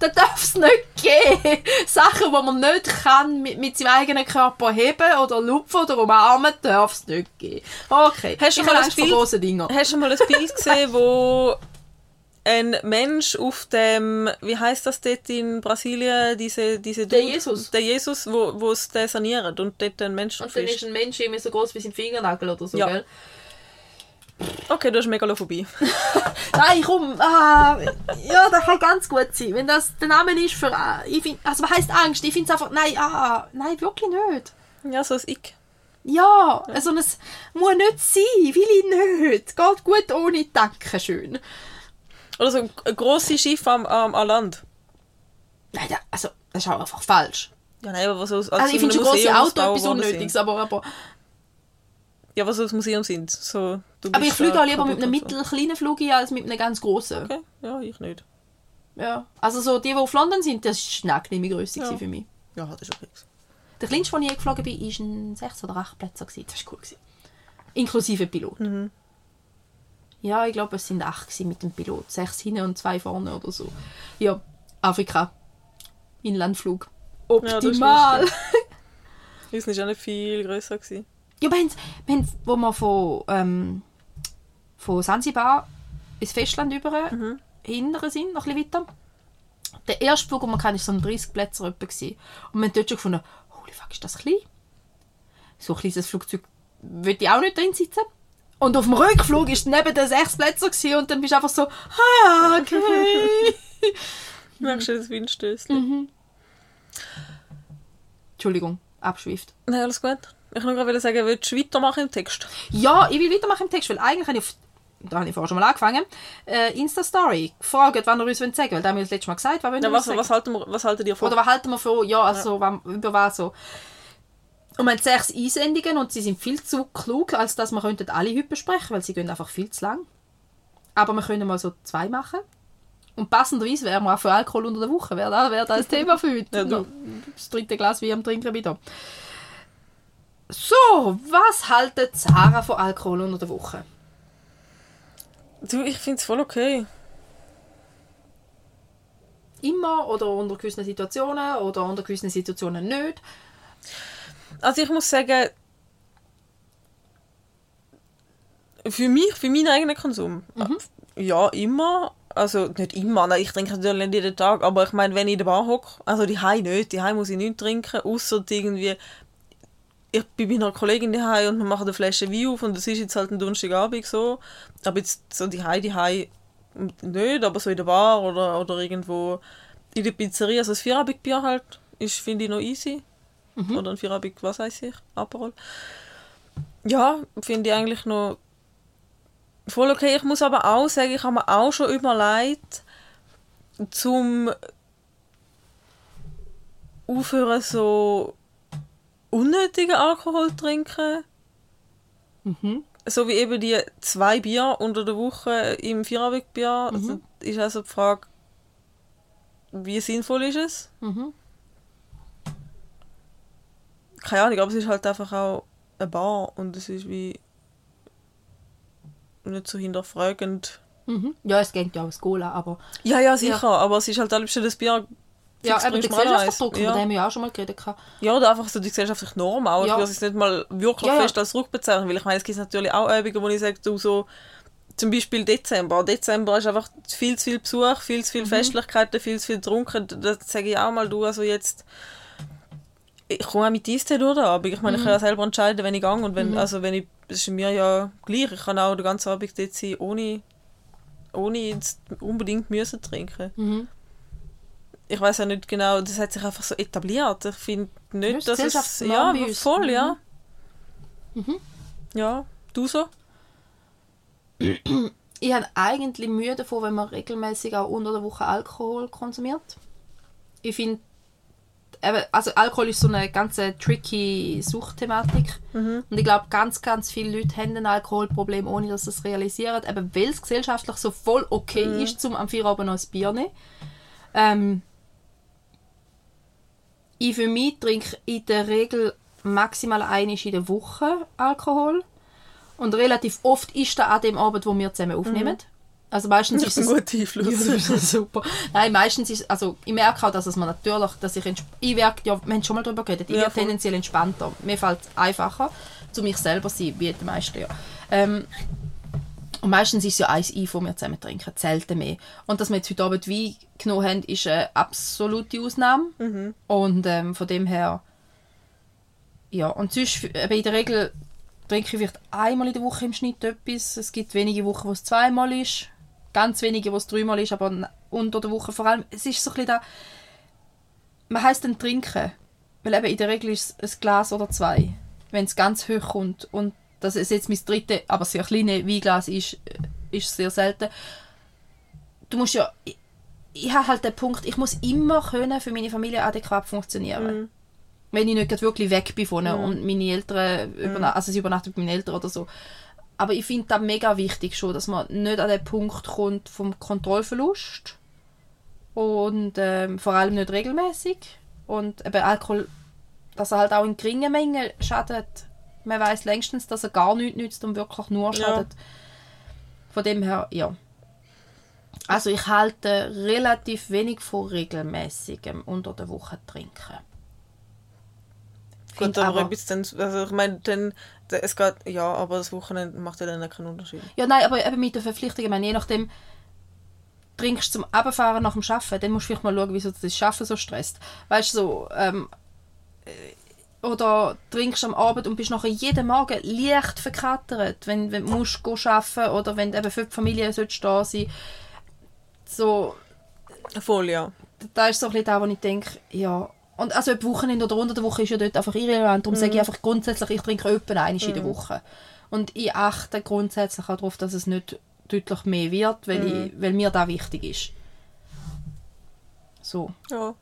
Da darf es nicht geben. Sachen, die man nicht kann mit, mit seinem eigenen Körper heben oder lupfen oder umarmen, darf es nicht geben. Okay. Hast du mal ein Bild- grossen Dingen. Hast du mal ein Bild gesehen, wo ein Mensch auf dem, wie heißt das dort in Brasilien, diese, diese Der Dude- Jesus. Der Jesus, wo, wo es den saniert und dort ein Mensch Und dann ist. ist ein Mensch irgendwie so groß wie sein Fingernagel oder so, Ja. gell? Okay, du hast Megalophobie. Nein, komm. Ah, ja, das kann ganz gut sein. Wenn das der Name ist für... ah, Ich find, also was heisst Angst? Ich finde es einfach... Nein, ah, nein, wirklich nicht. Ja, so ein Ick. Ja, also es muss nicht sein. Will ich nicht. Geht gut ohne Dankeschön. Oder so ein grosses Schiff am, am, am Land. Nein, da, also das ist auch einfach falsch. Ja, nein, aber was aus, Also ich finde schon große Auto etwas Unnötiges, aber, aber, Ja, was aus Museum sind. So, aber ich fliege auch lieber mit einem und so. mittelkleinen Flug als mit einem ganz großen. Okay, ja, ich nicht. Ja. Also so die, die auf London sind, das war eine angenehme Größe Ja. für mich. Ja, das ist okay. Der kleinste, den ich geflogen bin, war ein 6 oder 8 Plätzer. gewesen. Das war cool. Inklusive Pilot. Mhm. Ja, ich glaube, es sind 8 gewesen mit dem Pilot. 6 hinten und 2 vorne oder so. Ja, Afrika. Inlandflug. das ist Optimal. lustig. Uns war auch nicht viel grösser. Gewesen. Ja, wir haben, wir haben, wo wir von, ähm, von Sansibar ins Festland über, Mhm. hinteren Sinn, noch ein bisschen weiter. Der erste Flug, den man kann, war so ein 30 Plätze. Und man hat dort schon gefunden, holy fuck, ist das klein? So ein kleines Flugzeug würde ich auch nicht drin sitzen. Und auf dem Rückflug ist neben der 6 Plätze gewesen, und dann bist du einfach so, ah, okay. Merkst du das Windstößchen? Entschuldigung, abschweift. Nein, alles gut. Ich nur gerade sagen, willst du weitermachen im Text? Ja, ich will weitermachen im Text, weil eigentlich habe ich auf, da habe ich vorher schon mal angefangen, äh, Insta-Story gefragt, wann ihr uns sagen wollt, weil da haben wir das letzte Mal gesagt, was wollen Ja, was, sagen? was, halten wir, was haltet ihr vor? Oder was halten wir für, ja, also, wann- über was so. Und wir haben sechs Einsendungen und sie sind viel zu klug, als dass wir könnten alle heute besprechen, weil sie gehen einfach viel zu lang. Aber wir können mal so zwei machen. Und passenderweise wären wir auch für Alkohol unter der Woche. Wäre das, wäre das Thema für heute. Ja. Das dritte Glas wie am Trinken wieder. So, was haltet Sarah von Alkohol unter der Woche? Du, ich finde es voll okay. Immer oder unter gewissen Situationen oder unter gewissen Situationen nicht? Also ich muss sagen, für mich, für meinen eigenen Konsum, ja, immer. Also nicht immer, nein, ich trinke natürlich nicht jeden Tag, aber ich meine, wenn ich in der Bar hocke, also die Hai nicht, die Hai muss ich nicht trinken, außer irgendwie, ich bin bei einer Kollegin die und wir machen eine Flasche Wein auf und das ist jetzt halt ein Donnerstagabend so, aber jetzt so die Hai, die nicht, aber so in der Bar oder, oder irgendwo in der Pizzeria, also das Vierabendbier halt, ist, finde ich noch easy. Oder ein Vierabend, was weiß ich, Aperol. Ja, finde ich eigentlich noch voll okay. Ich muss aber auch sagen, ich habe mir auch schon überlegt, zum aufhören so unnötigen Alkohol trinken. Mhm. So wie eben die zwei Bier unter der Woche im Vierabendbier. Also ist also die Frage, wie sinnvoll ist es? Mhm. keine Ahnung, aber es ist halt einfach auch eine Bar und es ist wie nicht so hinterfragend. Mhm. Ja, es geht ja auch Cola, aber Ja, ja, sicher, aber es ist halt am liebsten das Bier. Ja, eben der. Gesellschaftsdruck, über ja. den haben wir ja auch schon mal geredet. gehabt. ja, oder einfach so die gesellschaftliche Norm auch. Ja. Ich würde es nicht mal wirklich Ja, fest als rückbezeichnen, weil ich meine, es gibt natürlich auch Übungen, wo ich sage, du so, zum Beispiel Dezember. Dezember ist einfach viel zu viel Besuch, viel zu viele Mhm. Festlichkeiten, viel zu viel Trunken. Das sage ich auch mal, du, also jetzt ich komme auch mit Eistee durch, aber ich meine, ich Mhm. kann ja selber entscheiden, wenn ich gehe und wenn, also wenn ich, es ist mir ja gleich, ich kann auch den ganzen Abend dort sein, ohne, ohne jetzt unbedingt müssen trinken. Mhm. Ich weiß ja nicht genau, das hat sich einfach so etabliert. Ich finde Ja, nicht, das dass es, ja, voll, ja. Mhm. Ja, du so? Ich habe eigentlich Mühe davon, wenn man regelmäßig auch unter der Woche Alkohol konsumiert. Ich finde, also Alkohol ist so eine ganz tricky Suchtthematik. Und ich glaube, ganz, ganz viele Leute haben ein Alkoholproblem, ohne dass sie es realisieren. Eben weil es gesellschaftlich so voll okay ist, zum am Feierabend noch ein Bier nehmen. Ähm, ich für mich trinke in der Regel maximal einmal in der Woche Alkohol. Und relativ oft ist das an dem Abend, wo wir zusammen aufnehmen. Also meistens Das ist ist ein es... guter Einfluss. Ja, das ist super. Nein, meistens ist also ich merke auch, dass es mir natürlich, dass ich ich werde, ja, wir haben schon mal darüber geredet, ich Ja, werde tendenziell entspannter. Mir fällt es einfacher, zu mich selber zu sein, wie die meisten ja. Ähm, und meistens ist es ja eins Eis, das wir zusammen trinken, selten mehr. Und dass wir jetzt heute Abend Wein genommen haben, ist eine absolute Ausnahme. Mhm. Und ähm, von dem her, ja, und sonst, eben in der Regel trinke ich vielleicht einmal in der Woche im Schnitt etwas. Es gibt wenige Wochen, wo es zweimal ist. Ganz wenige, wo es dreimal ist, aber unter der Woche vor allem. Es ist so ein bisschen da, man heisst dann trinken. Weil eben in der Regel ist es ein Glas oder zwei, wenn es ganz hoch kommt. Und dass es jetzt mein dritte, aber sehr kleine Weinglas ist, äh, ist sehr selten. Du musst ja, ich, ich habe halt den Punkt, ich muss immer können für meine Familie adäquat funktionieren. Wenn ich nicht wirklich weg bin von ihnen und meine Eltern, überna also sie übernachtet bei meinen Eltern oder so. Aber ich finde das mega wichtig schon, dass man nicht an den Punkt kommt vom Kontrollverlust und ähm, vor allem nicht regelmäßig und eben Alkohol, dass er halt auch in geringen Mengen schadet. Man weiß längstens, dass er gar nichts nützt und wirklich nur Ja. schadet. Von dem her, ja. Also ich halte relativ wenig von regelmäßigem unter der Woche trinken. Gut, aber, aber- ein bisschen, also ich meine, dann, es geht, ja, aber das Wochenende macht ja dann keinen Unterschied. Ja, nein, aber eben mit den Verpflichtungen, ich meine, je nachdem, trinkst du zum Abfahren nach dem Arbeiten, dann musst du vielleicht mal schauen, wieso das Arbeiten so stresst. Weißt du, so, ähm, äh, oder trinkst am Abend und bist nachher jeden Morgen leicht verkatert, wenn, wenn du musst arbeiten oder wenn du eben für die Familie sollst da sein So, Voll, ja. da ist so ein bisschen das, wo ich denke, ja. Und also ob Wochenende oder unter der Woche ist ja dort einfach irrelevant. Darum sage ich einfach grundsätzlich, ich trinke etwa einmal in der Woche. Und ich achte grundsätzlich auch darauf, dass es nicht deutlich mehr wird, weil, ich, weil mir das wichtig ist. So. Ja.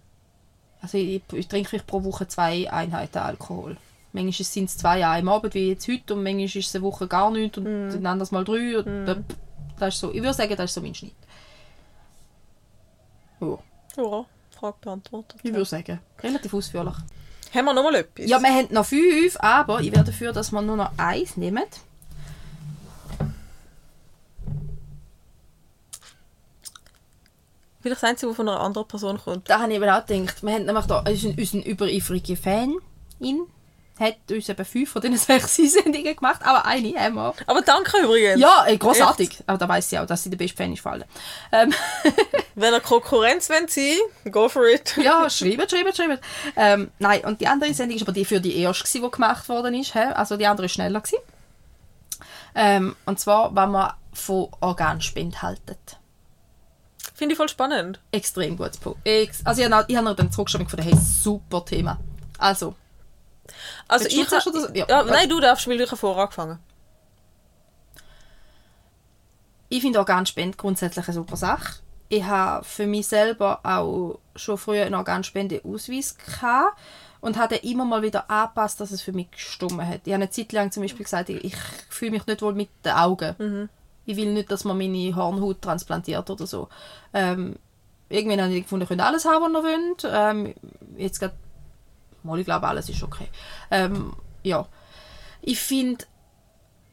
Also ich, ich trinke vielleicht pro Woche zwei Einheiten Alkohol. Manchmal sind es zwei einem Abend, wie jetzt heute, und manchmal ist es eine Woche gar nichts und dann anders mal drei. Und da- das ist so, ich würde sagen, das ist so mein Schnitt. Ja, Ja, Frage beantwortet. ich würde sagen, relativ ausführlich. Haben wir noch mal etwas? Ja, wir haben noch fünf, aber ich wäre dafür, dass wir nur noch eins nehmen. Vielleicht das Einzige, was von einer anderen Person kommt. Da habe ich eben auch gedacht. Wir haben nämlich da unseren, unseren übereifrigen Fan in hat uns eben fünf von diesen sechs Sendungen gemacht, aber eine haben wir. Aber danke übrigens. Ja, äh, großartig. Aber da weiß sie auch, dass sie der beste Fan ist von allen. Ähm, Wenn ihr Konkurrenz wollt sein go for it. ja, schreiben, schreiben, schreiben. Ähm, nein, und die andere Sendung war aber die für die erste, die gemacht worden ist. Also die andere war schneller. Gewesen. Ähm, und zwar, wenn man von Organspende halten. Finde ich voll spannend. extrem gutes Punkt. Also ich habe habe dann zurückgeschrieben von hey, super Thema. Also, Also du ich, oder so? Ja. ja, nein, du darfst, weil ich vorher angefangen. ich finde Organspende grundsätzlich eine super Sache. Ich habe für mich selber auch schon früher einen Organspendeausweis gehabt und habe immer mal wieder angepasst, dass es für mich gestimmt hat. Ich habe eine Zeit lang zum Beispiel gesagt, ich, ich fühle mich nicht wohl mit den Augen. Ich will nicht, dass man meine Hornhaut transplantiert oder so. Ähm, irgendwann habe ich gefunden, ihr könnt alles haben, was ihr wollt. Ähm, jetzt gerade, mal, ich glaube, alles ist okay. Ähm, ja. Ich finde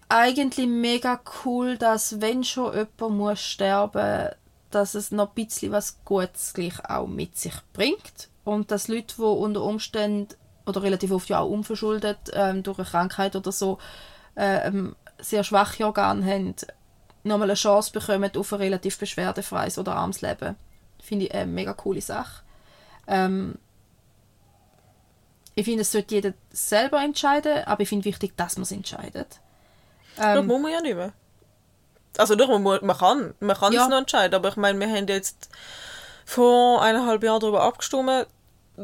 eigentlich mega cool, dass wenn schon jemand muss sterben, dass es noch ein bisschen was Gutes gleich auch mit sich bringt und dass Leute, die unter Umständen oder relativ oft ja auch unverschuldet ähm, durch eine Krankheit oder so ähm, sehr schwache Organe haben, nochmal eine Chance bekommen auf ein relativ beschwerdefreies oder armes Leben. Finde ich eine mega coole Sache. Ähm, ich finde, es sollte jeder selber entscheiden, aber ich finde wichtig, dass man es entscheidet. das Ähm, muss man ja nicht mehr. Also doch, man, man kann, man kann Ja. es noch entscheiden, aber ich meine, wir haben jetzt vor eineinhalb Jahren darüber abgestimmt,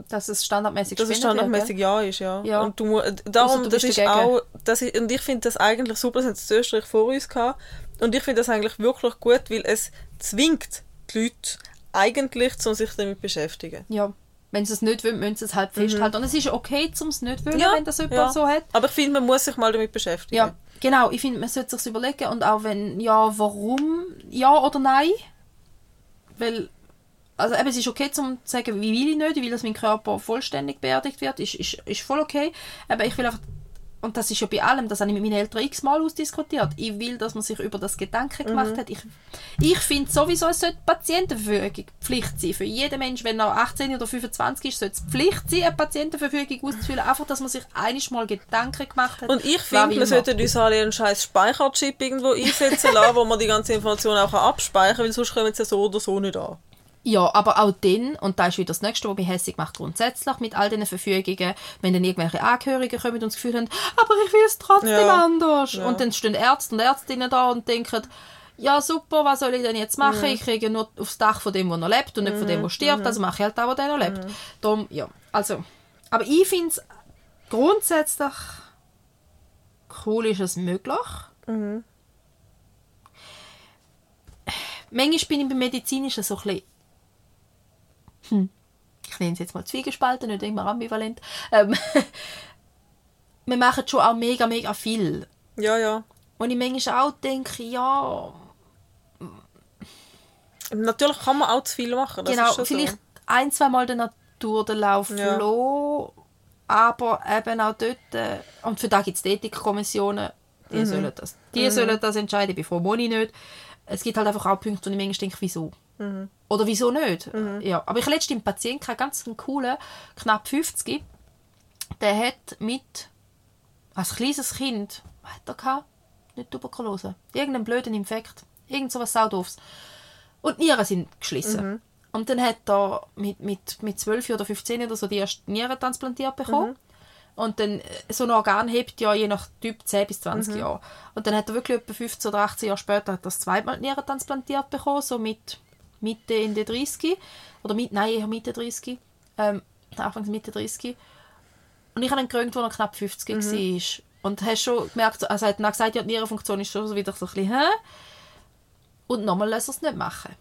dass es standardmäßig dass es gespendet wird, standardmäßig ja ist, ja. Ja. Und du, darum, du das ist dagegen. auch, das ist, und ich finde das eigentlich super, das sie in Österreich vor uns gehabt, und ich finde das eigentlich wirklich gut, weil es zwingt die Leute eigentlich, um sich damit beschäftigen. gell? Ja. Wenn sie es nicht wollen, müssen sie es halt festhalten. Und es ist okay, um es nicht wollen, Ja, wenn das jemand ja. so hat. Aber ich finde, man muss sich mal damit beschäftigen. Ja, genau. Ich finde, man sollte sich überlegen. Und auch wenn, ja, warum, ja oder nein. Weil, also eben, es ist okay, zu sagen, wie will ich nicht, ich will, dass mein Körper vollständig beerdigt wird, ist, ist, ist voll okay. Aber ich will einfach, und das ist ja bei allem, das habe ich mit meinen Eltern x-mal ausdiskutiert, ich will, dass man sich über das Gedanken gemacht hat. Ich, ich finde sowieso, es sollte Patientenverfügung Pflicht sein. Für jeden Mensch, wenn er 18 oder 25 ist, sollte es Pflicht sein, eine Patientenverfügung auszufüllen. Einfach, dass man sich einiges mal Gedanken gemacht hat. Und ich finde, wir sollten uns alle einen scheiß Speicherchip irgendwo einsetzen lassen, wo man die ganze Information auch abspeichern kann, weil sonst kommen sie ja so oder so nicht an. Ja, aber auch dann, und da ist wieder das Nächste, was mich hässlich macht, grundsätzlich mit all diesen Verfügungen, wenn dann irgendwelche Angehörigen kommen und das Gefühl haben, aber ich will es trotzdem Ja. anders. Ja. Und dann stehen Ärzte und Ärztinnen da und denken, ja super, was soll ich denn jetzt machen? Ich kriege nur aufs Dach von dem, der noch lebt und nicht von dem, der stirbt, also mache ich halt auch, der noch lebt. Darum, ja, also, aber ich finde es grundsätzlich cool ist es möglich. Manchmal bin ich beim Medizinischen so ein bisschen hm, ich nenne es jetzt mal Zwiegespalten, nicht immer ambivalent. Ähm, wir machen schon auch mega, mega viel. Ja, ja. Und ich manchmal auch denke, ja, Natürlich kann man auch zu viel machen. Das genau, vielleicht So. ein, zwei Mal der Natur den Lauf Ja. lassen, aber eben auch dort, äh, und für da gibt es die Ethikkommissionen, die, Mhm. sollen das, die sollen das entscheiden, bei Frau Moni nicht. Es gibt halt einfach auch Punkte, wo ich manchmal denke, wieso? Mhm. Oder wieso nicht? Ja. Aber ich hatte letztens einen Patienten, gehabt, ganz einen coolen, knapp 50, der hat mit, als kleines Kind, was hat er gehabt? Nicht Tuberkulose. Irgendeinen blöden Infekt. Irgend so was Saudoofs. Und die Nieren sind geschlossen. Und dann hat er mit, mit, mit 12 oder 15 oder so die erste Niere transplantiert bekommen. Und dann, äh, so ein Organ hebt ja je nach Typ 10 bis 20 Jahre. Und dann hat er wirklich etwa 15 oder 18 Jahre später hat er das zweimal die Niere transplantiert bekommen, so mit Mitte, Ende 30. Oder mit, nein, eher Mitte 30. Ähm, Anfangs Mitte 30. Und ich habe ihn gerönt, als er knapp 50 war. Und hast schon gemerkt, also er hat auch gesagt, ja, die Nierenfunktion ist schon so wieder so ein bisschen, hä? Und nochmal lässt er es nicht machen.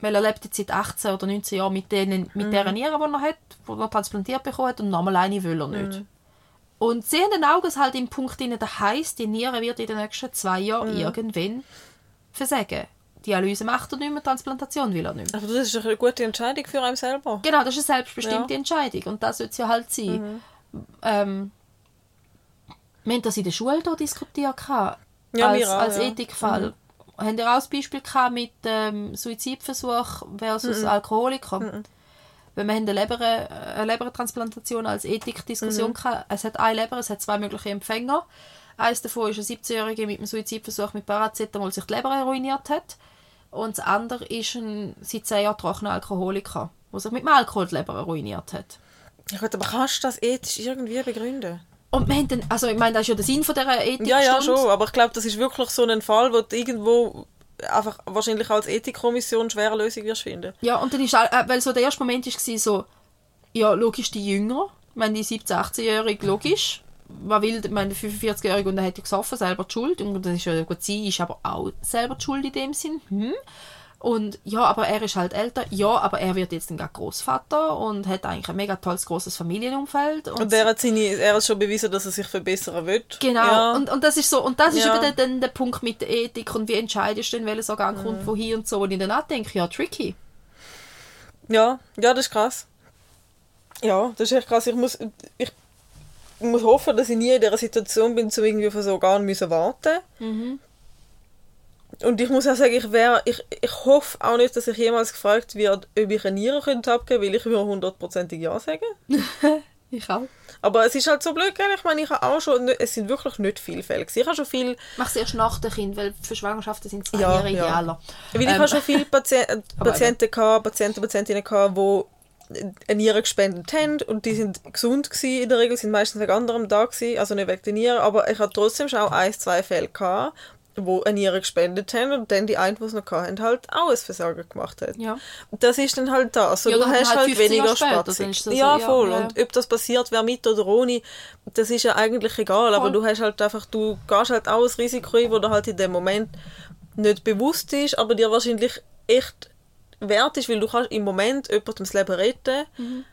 Weil er lebt jetzt seit 18 oder 19 Jahren mit, denen, mit dieser Niere, die er hat, die er transplantiert bekommen hat, und nochmal eine will er nicht. Und sehenden Auges halt im Punkt, in der heisst, die Niere wird in den nächsten zwei Jahren irgendwann versagen. Dialyse macht er nicht mehr, Transplantation will er nicht mehr. Aber das ist eine gute Entscheidung für einen selber. Genau, das ist eine selbstbestimmte Ja. Entscheidung und das sollte es ja halt sein. Ähm, wir haben das in der Schule hier diskutiert, Ja, als, auch, als ja. Ethikfall. Haben ihr auch das Beispiel gehabt mit ähm, Suizidversuch versus Alkoholiker? Weil wir haben eine, Leber, eine Lebertransplantation als Ethikdiskussion gehabt. Es hat eine Leber, es hat zwei mögliche Empfänger. Eines davon ist ein 17-Jähriger mit einem Suizidversuch mit Paracetamol sich die Leber ruiniert hat. Und das andere ist ein seit 10 Jahren trockener Alkoholiker, der sich mit dem Alkohol die Leber ruiniert hat. Ja gut, aber kannst du das ethisch irgendwie begründen? Und wir haben dann, also ich meine, das ist ja der Sinn von dieser Ethik. Ja, ja, schon. Aber ich glaube, das ist wirklich so ein Fall, wo du irgendwo einfach wahrscheinlich als Ethikkommission schwere Lösung wirst finden. Ja, und dann ist äh, weil so der erste Moment war so, ja, logisch die Jünger, ich meine, die 17-, 18-Jährige, logisch. Was will, ich meine, der 45-Jährige und er hätte gesoffen, selber die Schuld. Und das ist ja gut, sie ist aber auch selber die Schuld in dem Sinn. Hm. Und ja, aber er ist halt älter. Ja, aber er wird jetzt dann gerade Großvater und hat eigentlich ein mega tolles, großes Familienumfeld. Und er hat, seine, er hat schon bewiesen, dass er sich verbessern will. Genau, Ja. und, und das ist so, und das ist Ja. eben dann, dann der Punkt mit der Ethik und wie entscheidest du denn, welches Organ Mhm. kommt wohin und so, und ich dann auch denke, ja, tricky. Ja, ja, das ist krass. Ja, das ist echt krass. Ich muss, ich muss hoffen, dass ich nie in dieser Situation bin, um irgendwie von so Organen müssen warten. Und ich muss auch sagen, ich, wär, ich, ich hoffe auch nicht, dass ich jemals gefragt werde, ob ich eine Niere könnte abgeben weil ich würde hundertprozentig Ja sagen. Ich auch. Aber es ist halt so blöd, gell? ich meine, ich habe auch schon, es sind wirklich nicht viele Fälle. Ich habe schon viel, Mach es erst nach dem Kind, weil für Schwangerschaften sind zwei Ja, Jahre ja. idealer. weil ich Ähm, habe schon viele Patien aber Patienten gehabt, Patienten, Patientinnen gehabt, die eine Niere gespendet haben und die sind gesund gewesen, in der Regel, sind meistens wegen anderem da gewesen, also nicht wegen der Niere, aber ich hatte trotzdem schon auch ein, zwei Fälle gehabt, wo eine Niere gespendet haben und dann die eine, die es noch hatten, halt auch ein Versagen gemacht hat. Ja. Das ist dann halt das. Also Ja, du hast halt halt 15 weniger Spaß. Ja, so, voll. ja. Und ob das passiert, wer mit oder ohne, das ist ja eigentlich egal. Aber Voll. du hast halt einfach, du gehst halt auch ein Risiko ein, wo dir halt in dem Moment nicht bewusst ist, aber dir wahrscheinlich echt wert ist, weil du kannst im Moment jemandem das Leben retten, Mhm.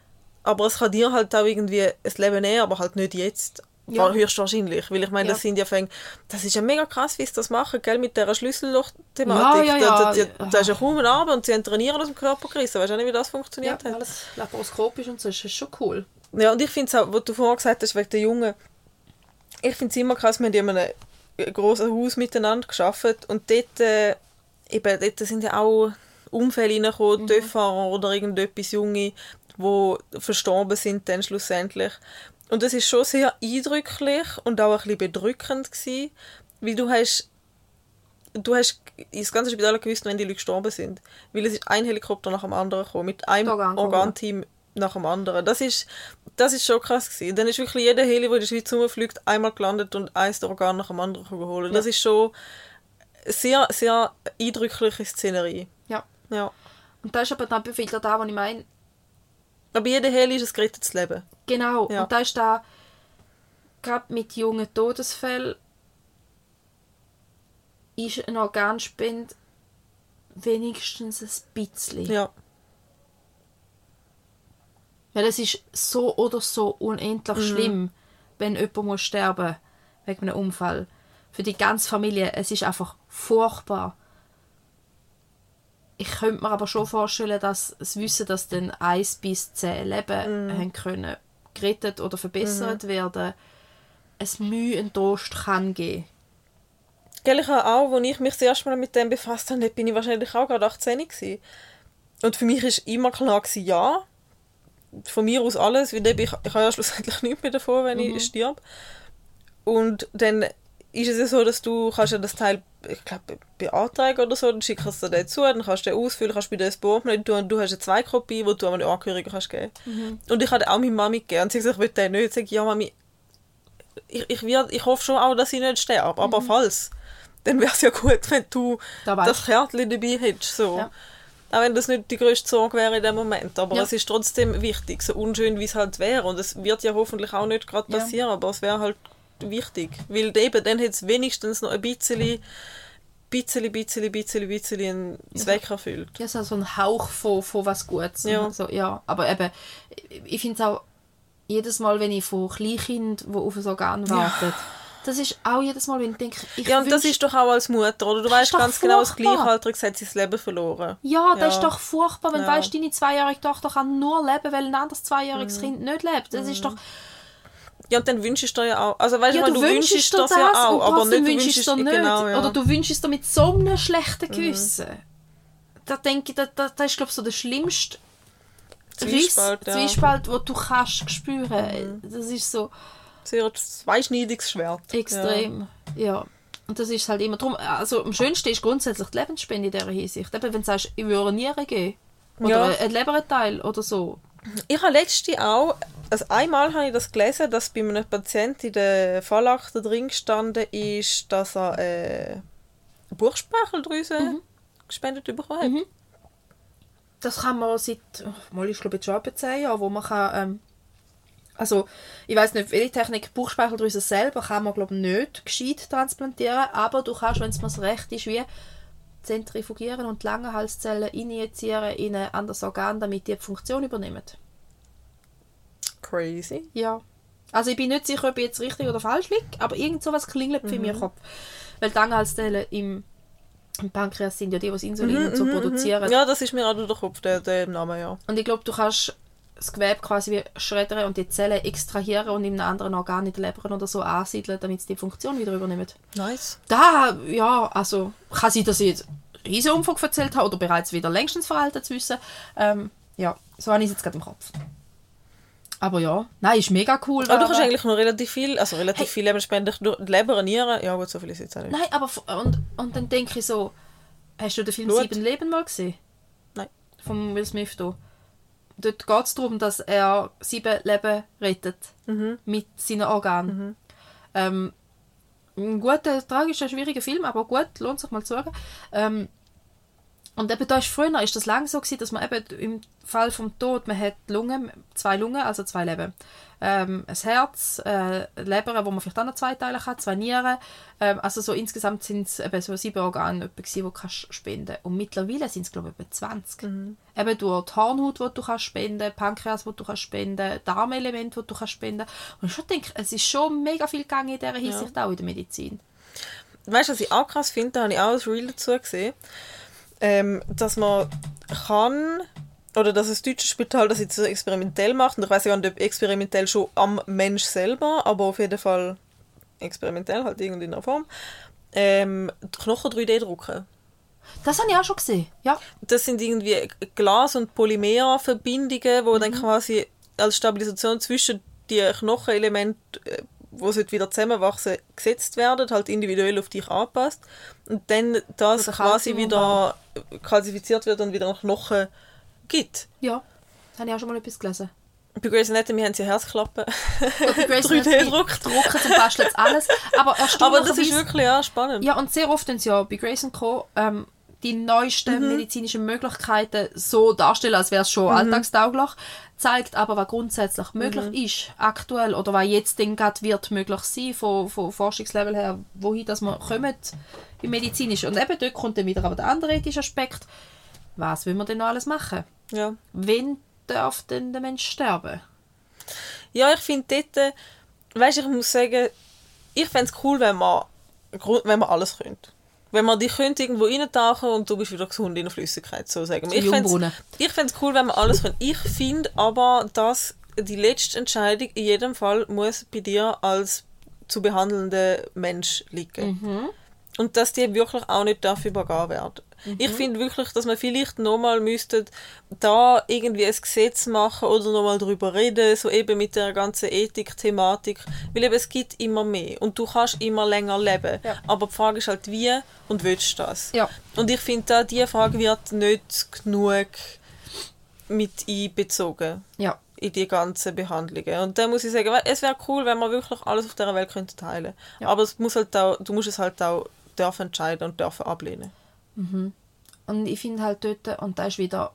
aber es kann dir halt auch irgendwie das Leben nehmen, aber halt nicht jetzt. Ja. Ja. Höchstwahrscheinlich, weil ich meine, Ja. das sind ja Fäng, das ist ja mega krass, wie sie das machen, gell, mit dieser Schlüsselloch-Thematik. Ja, ja, ja. Da, da, ist ja kaum ein Abend und sie haben trainieren aus dem Körper gerissen. Weißt du auch nicht, wie das ja, funktioniert hat? alles laparoskopisch und so, das ist schon cool. Ja, und ich finde es auch, was du vorhin gesagt hast, wegen der Jungen, ich finde es immer krass, wir haben in einem grossen Haus miteinander geschafft und dort, äh, eben, dort sind ja auch Unfälle reingekommen, Mhm. Töpffahrer oder irgendetwas Junge, die verstorben sind dann schlussendlich. Und das ist schon sehr eindrücklich und auch ein bisschen bedrückend gewesen, weil du hast du hast das ganze Spital gewusst, wenn die Leute gestorben sind. Weil es ist ein Helikopter nach dem anderen gekommen, mit einem Organ- Organteam nach dem anderen. Das ist, das ist schon krass gewesen. Dann ist wirklich jeder Heli, der in der Schweiz rumfliegt, einmal gelandet und eins der Organ nach dem anderen geholt. Das ist schon sehr, sehr eindrückliche Szenerie. Ja. Und da ist aber dann wieder da, wo ich meine, Aber jeder Heli ist ein gerettetes Leben. genau, Ja. und da ist da, gerade mit jungen Todesfällen, ist ein Organspende wenigstens ein bisschen. Ja. Weil es ist so oder so unendlich schlimm, wenn jemand muss sterben wegen einem Unfall. Für die ganze Familie, es ist einfach furchtbar. Ich könnte mir aber schon vorstellen, dass das Wissen, dass dann 1 bis 10 Leben haben können, gerettet oder verbessert werden, es Mühe und Trost kann geben. Gell, ich auch, als ich mich das erste Mal mit dem befasst habe, bin ich wahrscheinlich auch gerade 18 gewesen. Und für mich war immer klar, gewesen, ja, von mir aus alles, weil ich, ich habe ja schlussendlich nichts mehr davon, wenn Mhm. ich sterbe. Und dann ist es ja so, dass du kannst ja das Teil, ich glaube, beantragen oder so, dann schickst du es dir zu, dann kannst du den ausfüllen, kannst bei dir das Board tun und du hast eine Zweikopie, die du an den Angehörigen kannst geben. Mhm. Und ich hatte auch meine Mami gegeben und sie hat gesagt, ich will den nicht. Ich sage, ja Mami, ich, ich, werd, ich hoffe schon auch, dass ich nicht sterbe, aber falls, dann wäre es ja gut, wenn du Mhm. Da das Kärtchen dabei hättest. So. Ja. Auch wenn das nicht die grösste Sorge wäre in dem Moment. Aber Ja. es ist trotzdem wichtig, so unschön wie es halt wäre. Und es wird ja hoffentlich auch nicht gerade Ja. passieren, aber es wäre halt wichtig. Weil eben, dann hätte es wenigstens noch ein bisschen, bisschen, bisschen, bisschen, bisschen einen Zweck erfüllt. Ja, so so ein Hauch von, von was Gutes. Ja. So, ja. Aber eben, ich- finde es auch jedes Mal, wenn ich von Kleinkind, die auf ein Organ warten, das ist auch jedes Mal, wenn ich denke, ich Ja, und das ist doch auch als Mutter, oder? Du weißt ganz genau, das furchtbar. Gleichaltrige hat sein Leben verloren. Ja, das Ja. ist doch furchtbar, wenn Ja. du weißt, deine zweijährige Tochter kann nur leben, weil ein anderes Mhm. zweijähriges Kind nicht lebt. Das ist doch... Ja, und dann wünschst du dir ja auch. Also, weißt Ja, du, du, du wünschst wünschst dir das das, ja auch, aber nicht, du wünschst wünschst du es dir nicht. Genau, ja. Mhm. Oder du wünschst es dir mit so einem schlechten Gewissen. Da denke ich, das, das, das ist, glaube ich, so der schlimmste Zwiespalt, Riss, ja. Mhm. Zwiespalt, den du kannst spüren. Das ist so Sehr zweischneidiges Schwert. extrem. Ja. Und das ist halt immer drum. Also am schönsten ist grundsätzlich die Lebensspende in dieser Hinsicht. Eben, wenn du sagst, ich würde Nieren geben. Oder Ja. ein Leberteil oder so. Ich habe letzte auch, also einmal habe ich das gelesen, dass bei einem Patienten in der Fallakte drin gestanden ist, dass er äh, eine Bauchspeicheldrüse Mhm. gespendet bekommen hat. Das kann man seit, oh, mal ist glaube ich schon etwa 10 Jahren, wo man kann, ähm, also ich weiß nicht, welche Technik, Bauchspeicheldrüse selber kann man glaube ich nicht gescheit transplantieren, aber du kannst, wenn es mir recht ist, wie zentrifugieren und die Langenhalszellen injizieren in ein anderes Organ, damit die die Funktion übernehmen. Crazy. Ja. Also ich bin nicht sicher, ob ich jetzt richtig oder falsch liege, aber irgend sowas klingelt für mich im Kopf. Weil die Langenhalszellen im, im Pankreas sind ja die, die das Insulin und so produzieren. Ja, das ist mir auch durch den Kopf, der, der Name, ja. Und ich glaube, du kannst das Gewebe quasi wie schreddern und die Zellen extrahieren und in einem anderen Organ in der Leber oder so ansiedeln, damit sie die Funktion wieder übernehmen. Nice. Da, ja, also kann sein, dass ich jetzt riesen Umfang erzählt habe oder bereits wieder längstens veraltet zu wissen. Ähm, ja, so habe ich es jetzt gerade im Kopf. Aber ja, nein, ist mega cool. Aber du kannst eigentlich noch relativ viel, also relativ Hey. viel Lebensspenden durch die Leber, Nieren, ja gut, so viel ist jetzt auch nicht. Nein, aber und, und dann denke ich so, hast du den Film Blut? Sieben Leben mal gesehen? Nein. Von Will Smith da. Dort geht es darum, dass er sieben Leben rettet mit seinen Organen. Ähm, ein guter, tragischer, schwieriger Film, aber gut, lohnt sich mal zu schauen. Ähm, und eben da ist früher ist das lange so gewesen, dass man eben im Fall vom Tod, man hat Lungen, zwei Lungen, also zwei Leben. Ähm, ein Herz, äh, Leber, wo man vielleicht auch noch zwei Teile hat, zwei Nieren. Ähm, also so insgesamt sind es eben so sieben Organe, etwa die du kannst spenden Und mittlerweile sind es glaube ich etwa 20. Eben durch die Hornhaut, die du kannst spenden, Pankreas, die du kannst spenden, Darmelement, die du kannst spenden. Und ich schon denke, es ist schon mega viel gegangen in dieser Hinsicht auch in der Medizin. Weißt du, was ich auch krass finde, da habe ich auch ein Reel dazu gesehen, ähm, dass man kann, oder dass das deutsche Spital das jetzt so experimentell macht, und ich weiß ja nicht, ob experimentell schon am Mensch selber, aber auf jeden Fall experimentell, halt in irgendeiner Form, ähm, Knochen 3D drucken. Das habe ich auch schon gesehen. Ja, Das sind irgendwie Glas- und Polymerverbindungen, wo dann quasi als Stabilisation zwischen die Knochenelemente, äh, wo sie wieder zusammenwachsen, gesetzt werden, halt individuell auf dich anpasst. Und dann das Oder quasi wieder kalzifiziert wird und wieder nach Knochen gibt. ja. Das habe ich auch schon mal etwas gelesen. Bei Grey's Anatomy haben sie Herzklappen. Bei Grey's 3D Anatomy drucken zum Basteln jetzt alles. Aber Aber das ist wirklich ja, spannend. Ja, und sehr oft tun sie ja bei Grace Co. Ähm, die neuesten Mhm. medizinischen Möglichkeiten so darstellen, als wäre es schon Mhm. alltagstauglich, zeigt aber, was grundsätzlich möglich ist, aktuell, oder was jetzt dann gerade wird möglich sein, von, von Forschungslevel her, wohin dass wir kommen im Medizinischen. Und eben dort kommt dann wieder aber der andere ethische Aspekt. Was will man denn noch alles machen? Ja. Wen darf denn der Mensch sterben? Ja, ich finde dort, äh, weißt, ich muss sagen, ich fände es cool, wenn man, wenn man alles könnte. Wenn man dich könnte irgendwo reintauchen und du bist wieder gesund in der Flüssigkeit, so sagen wir. Ich fände es cool, wenn man alles könnte. Ich finde aber, dass die letzte Entscheidung in jedem Fall muss bei dir als zu behandelnder Mensch liegen. Und dass die wirklich auch nicht dafür übergehen werden. Ich finde wirklich, dass man vielleicht nochmal müsste da irgendwie ein Gesetz machen oder nochmal darüber reden, so eben mit der ganzen Ethik-Thematik, weil eben es gibt immer mehr und du kannst immer länger leben. Ja. Aber die Frage ist halt, wie und willst du das? Ja. Und ich finde, da diese Frage wird nicht genug mit einbezogen Ja. in die ganzen Behandlungen. Und da muss ich sagen, es wäre cool, wenn man wirklich alles auf dieser Welt könnte teilen. Ja. Aber es muss halt auch, du musst es halt auch dürfen entscheiden und dürfen ablehnen. Und ich finde halt dort, und da ist wieder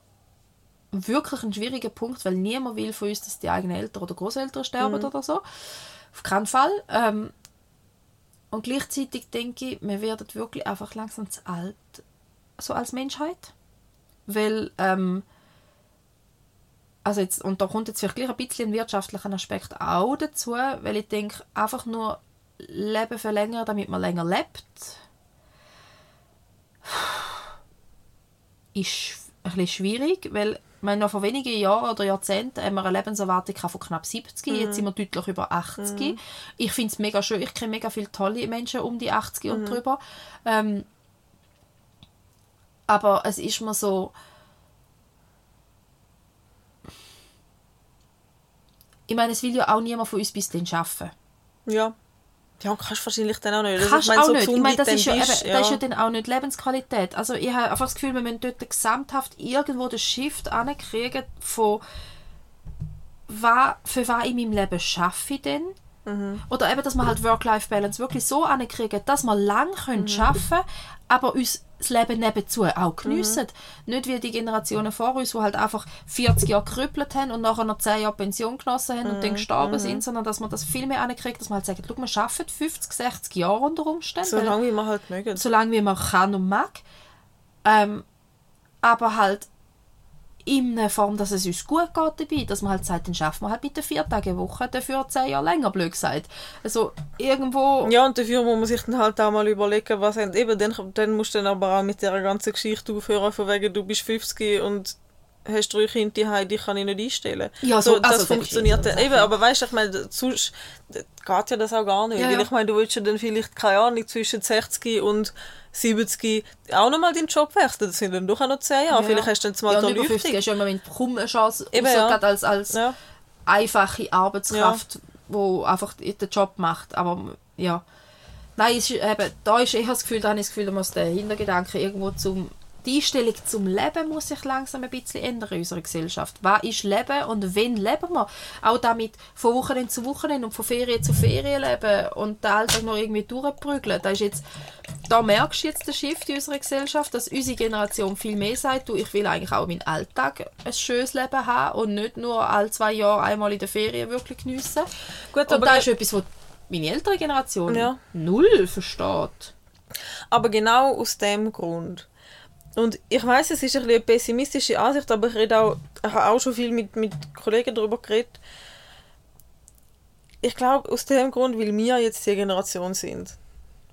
wirklich ein schwieriger Punkt, weil niemand will von uns, dass die eigenen Eltern oder Großeltern sterben oder so. Auf keinen Fall. Ähm, und gleichzeitig denke ich, wir werden wirklich einfach langsam zu alt, so als Menschheit. Weil, ähm, also jetzt, und da kommt jetzt vielleicht gleich ein bisschen ein wirtschaftlicher Aspekt auch dazu, weil ich denke, einfach nur Leben verlängern, damit man länger lebt, ist ein bisschen schwierig, weil wir noch vor wenigen Jahren oder Jahrzehnten haben wir eine Lebenserwartung von knapp 70, jetzt sind wir deutlich über 80. Ich finde es mega schön, ich kenne mega viele tolle Menschen um die 80 und drüber. Ähm, aber es ist mir so... Ich meine, es will ja auch niemand von uns bis dann arbeiten. Ja. Ja, kannst wahrscheinlich dann auch nicht. Also, Kannst ich meine, auch so nicht. Ich meine, das ist, ja, eben, du bist, das ist ja dann auch nicht Lebensqualität. Also ich habe einfach das Gefühl, wir müssen dort gesamthaft irgendwo den Shift ankriegen von was, für was in meinem Leben schaffe ich denn? Mhm. Oder eben, dass wir halt Work-Life-Balance wirklich so ankriegen, dass wir lang können Mhm. schaffen aber uns das Leben nebenzu auch geniessen. Mhm. Nicht wie die Generationen vor uns, die halt einfach 40 Jahre gerüppelt haben und nachher noch 10 Jahre Pension genossen haben und Mhm. dann gestorben sind, sondern dass man das viel mehr ankriegt, dass man halt sagt, schau, wir arbeiten 50, 60 Jahre unter Umständen. So weil- lange wie man halt mögen. so lange wie man kann und mag. Ähm, aber halt in einer Form, dass es uns gut geht dabei, dass man halt sagt, dann schaffen wir halt mit der Woche, dafür zehn Jahre länger, blöd gesagt. Also irgendwo... Ja, und dafür muss man sich dann halt auch mal überlegen, was eben, dann, dann musst du dann aber auch mit dieser ganzen Geschichte aufhören, von wegen, du bist 50 und hast drei Kinder die die kann ich nicht einstellen. Ja, so- das also, funktioniert das ist dann. eben aber weißt du, ich meine, sonst geht ja das auch gar nicht. Ja, weil ja. ich meine, du willst ja dann vielleicht, keine Ahnung, zwischen 60 und 70 auch nochmal deinen Job wechseln. Das sind dann doch auch noch 10 Jahre. Vielleicht hast du dann mal ja, ja, und über 50 Lüftung. hast du ja im Moment kaum eine Chance, Eben, ja. als, als Ja. einfache Arbeitskraft, wo einfach den Job macht. Aber ja, nein, es ist, eben, da ist eher das Gefühl, da habe ich das Gefühl, da muss der Hintergedanke irgendwo zum die Einstellung zum Leben muss sich langsam ein bisschen ändern in unserer Gesellschaft. Was ist Leben und wen leben wir? Auch damit von Wochenende zu Wochenende und von Ferien zu Ferien leben und den Alltag noch irgendwie durchprügeln. Da, ist jetzt, da merkst du jetzt den Shift in unserer Gesellschaft, dass unsere Generation viel mehr sagt, du, ich will eigentlich auch meinen Alltag ein schönes Leben haben und nicht nur alle zwei Jahre einmal in der Ferien wirklich geniessen. Gut, und aber das ge- ist etwas, was meine ältere Generation Ja. null versteht. Aber genau aus dem Grund. Und ich weiß, es ist ein eine pessimistische Ansicht, aber ich rede auch, ich habe auch schon viel mit, mit Kollegen darüber geredet. Ich glaube, aus dem Grund, weil wir jetzt die Generation sind,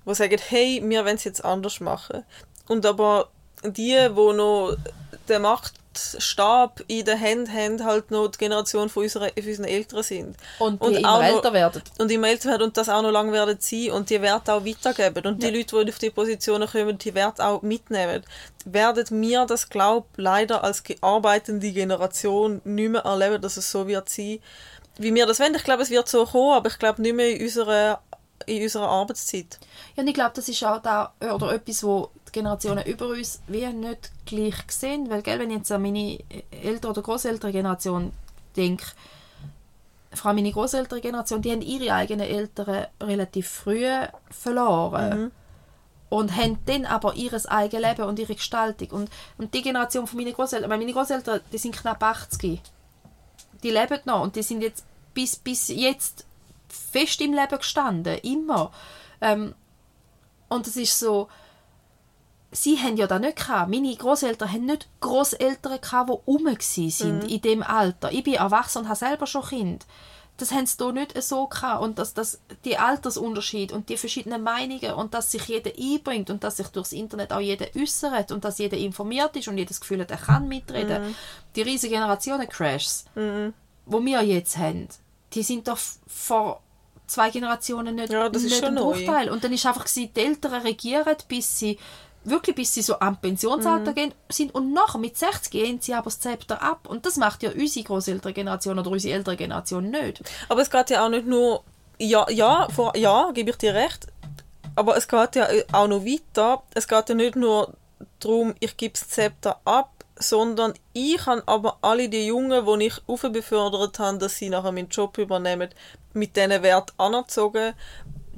die sagen, hey, wir wollen es jetzt anders machen. Und aber die, die noch den Machtstab in den Händen haben, halt noch die Generation von unseren, von unseren Eltern sind. Und die Und immer auch noch- älter werden. und immer älter werden und das auch noch lange werden sein und die Werte auch weitergeben und die Leute, die auf die Positionen kommen, die Werte auch mitnehmen, werden mir das glaub leider als arbeitende Generation nicht mehr erleben, dass es so wird sein, wie wir das wollen. Ich glaube, es wird so kommen, aber ich glaube nicht mehr in unserer, in unserer Arbeitszeit. Ja, und ich glaube, das ist auch da, oder etwas, wo die Generationen über uns wie nicht gleich sehen. Weil, gell, wenn ich jetzt an meine ältere oder großeltere Generation denke, vor allem meine großeltere Generation, die haben ihre eigenen Eltern relativ früh verloren. Und haben dann aber ihr eigenes Leben und ihre Gestaltung. Und, und die Generation von meinen Großeltern, weil meine Großeltern, die sind knapp 80. Die leben noch und die sind jetzt bis, bis jetzt fest im Leben gestanden, immer. Ähm, und es ist so, sie haben ja das nicht gehabt. Meine Großeltern haben nicht Großeltern gehabt, die rum sind in dem Alter. Ich bin erwachsen und habe selber schon Kind. Das haben sie hier nicht so gehabt. Und dass, dass die Altersunterschied und die verschiedenen Meinungen und dass sich jeder einbringt und dass sich durchs Internet auch jeder äußert und dass jeder informiert ist und jeder das Gefühl hat, er kann mitreden. Die riesigen Generationen-Crashs, wo wir jetzt haben, die sind doch vor zwei Generationen nicht, Ja, das ist nicht schon ein neu. Bruchteil. Und dann ist einfach gewesen, die Eltern regieren, bis sie wirklich bis sie so am Pensionsalter gehen, sind und nachher mit 60 gehen sie aber das Zepter ab. Und das macht ja unsere großeltere Generation oder unsere ältere Generation nicht. Aber es geht ja auch nicht nur, ja, ja, vor, ja, gebe ich dir recht, aber es geht ja auch noch weiter. Es geht ja nicht nur darum, ich gebe das Zepter ab, sondern ich habe aber alle die Jungen, die ich aufbefördert habe, dass sie nachher meinen Job übernehmen, mit diesen Wert anerzogen,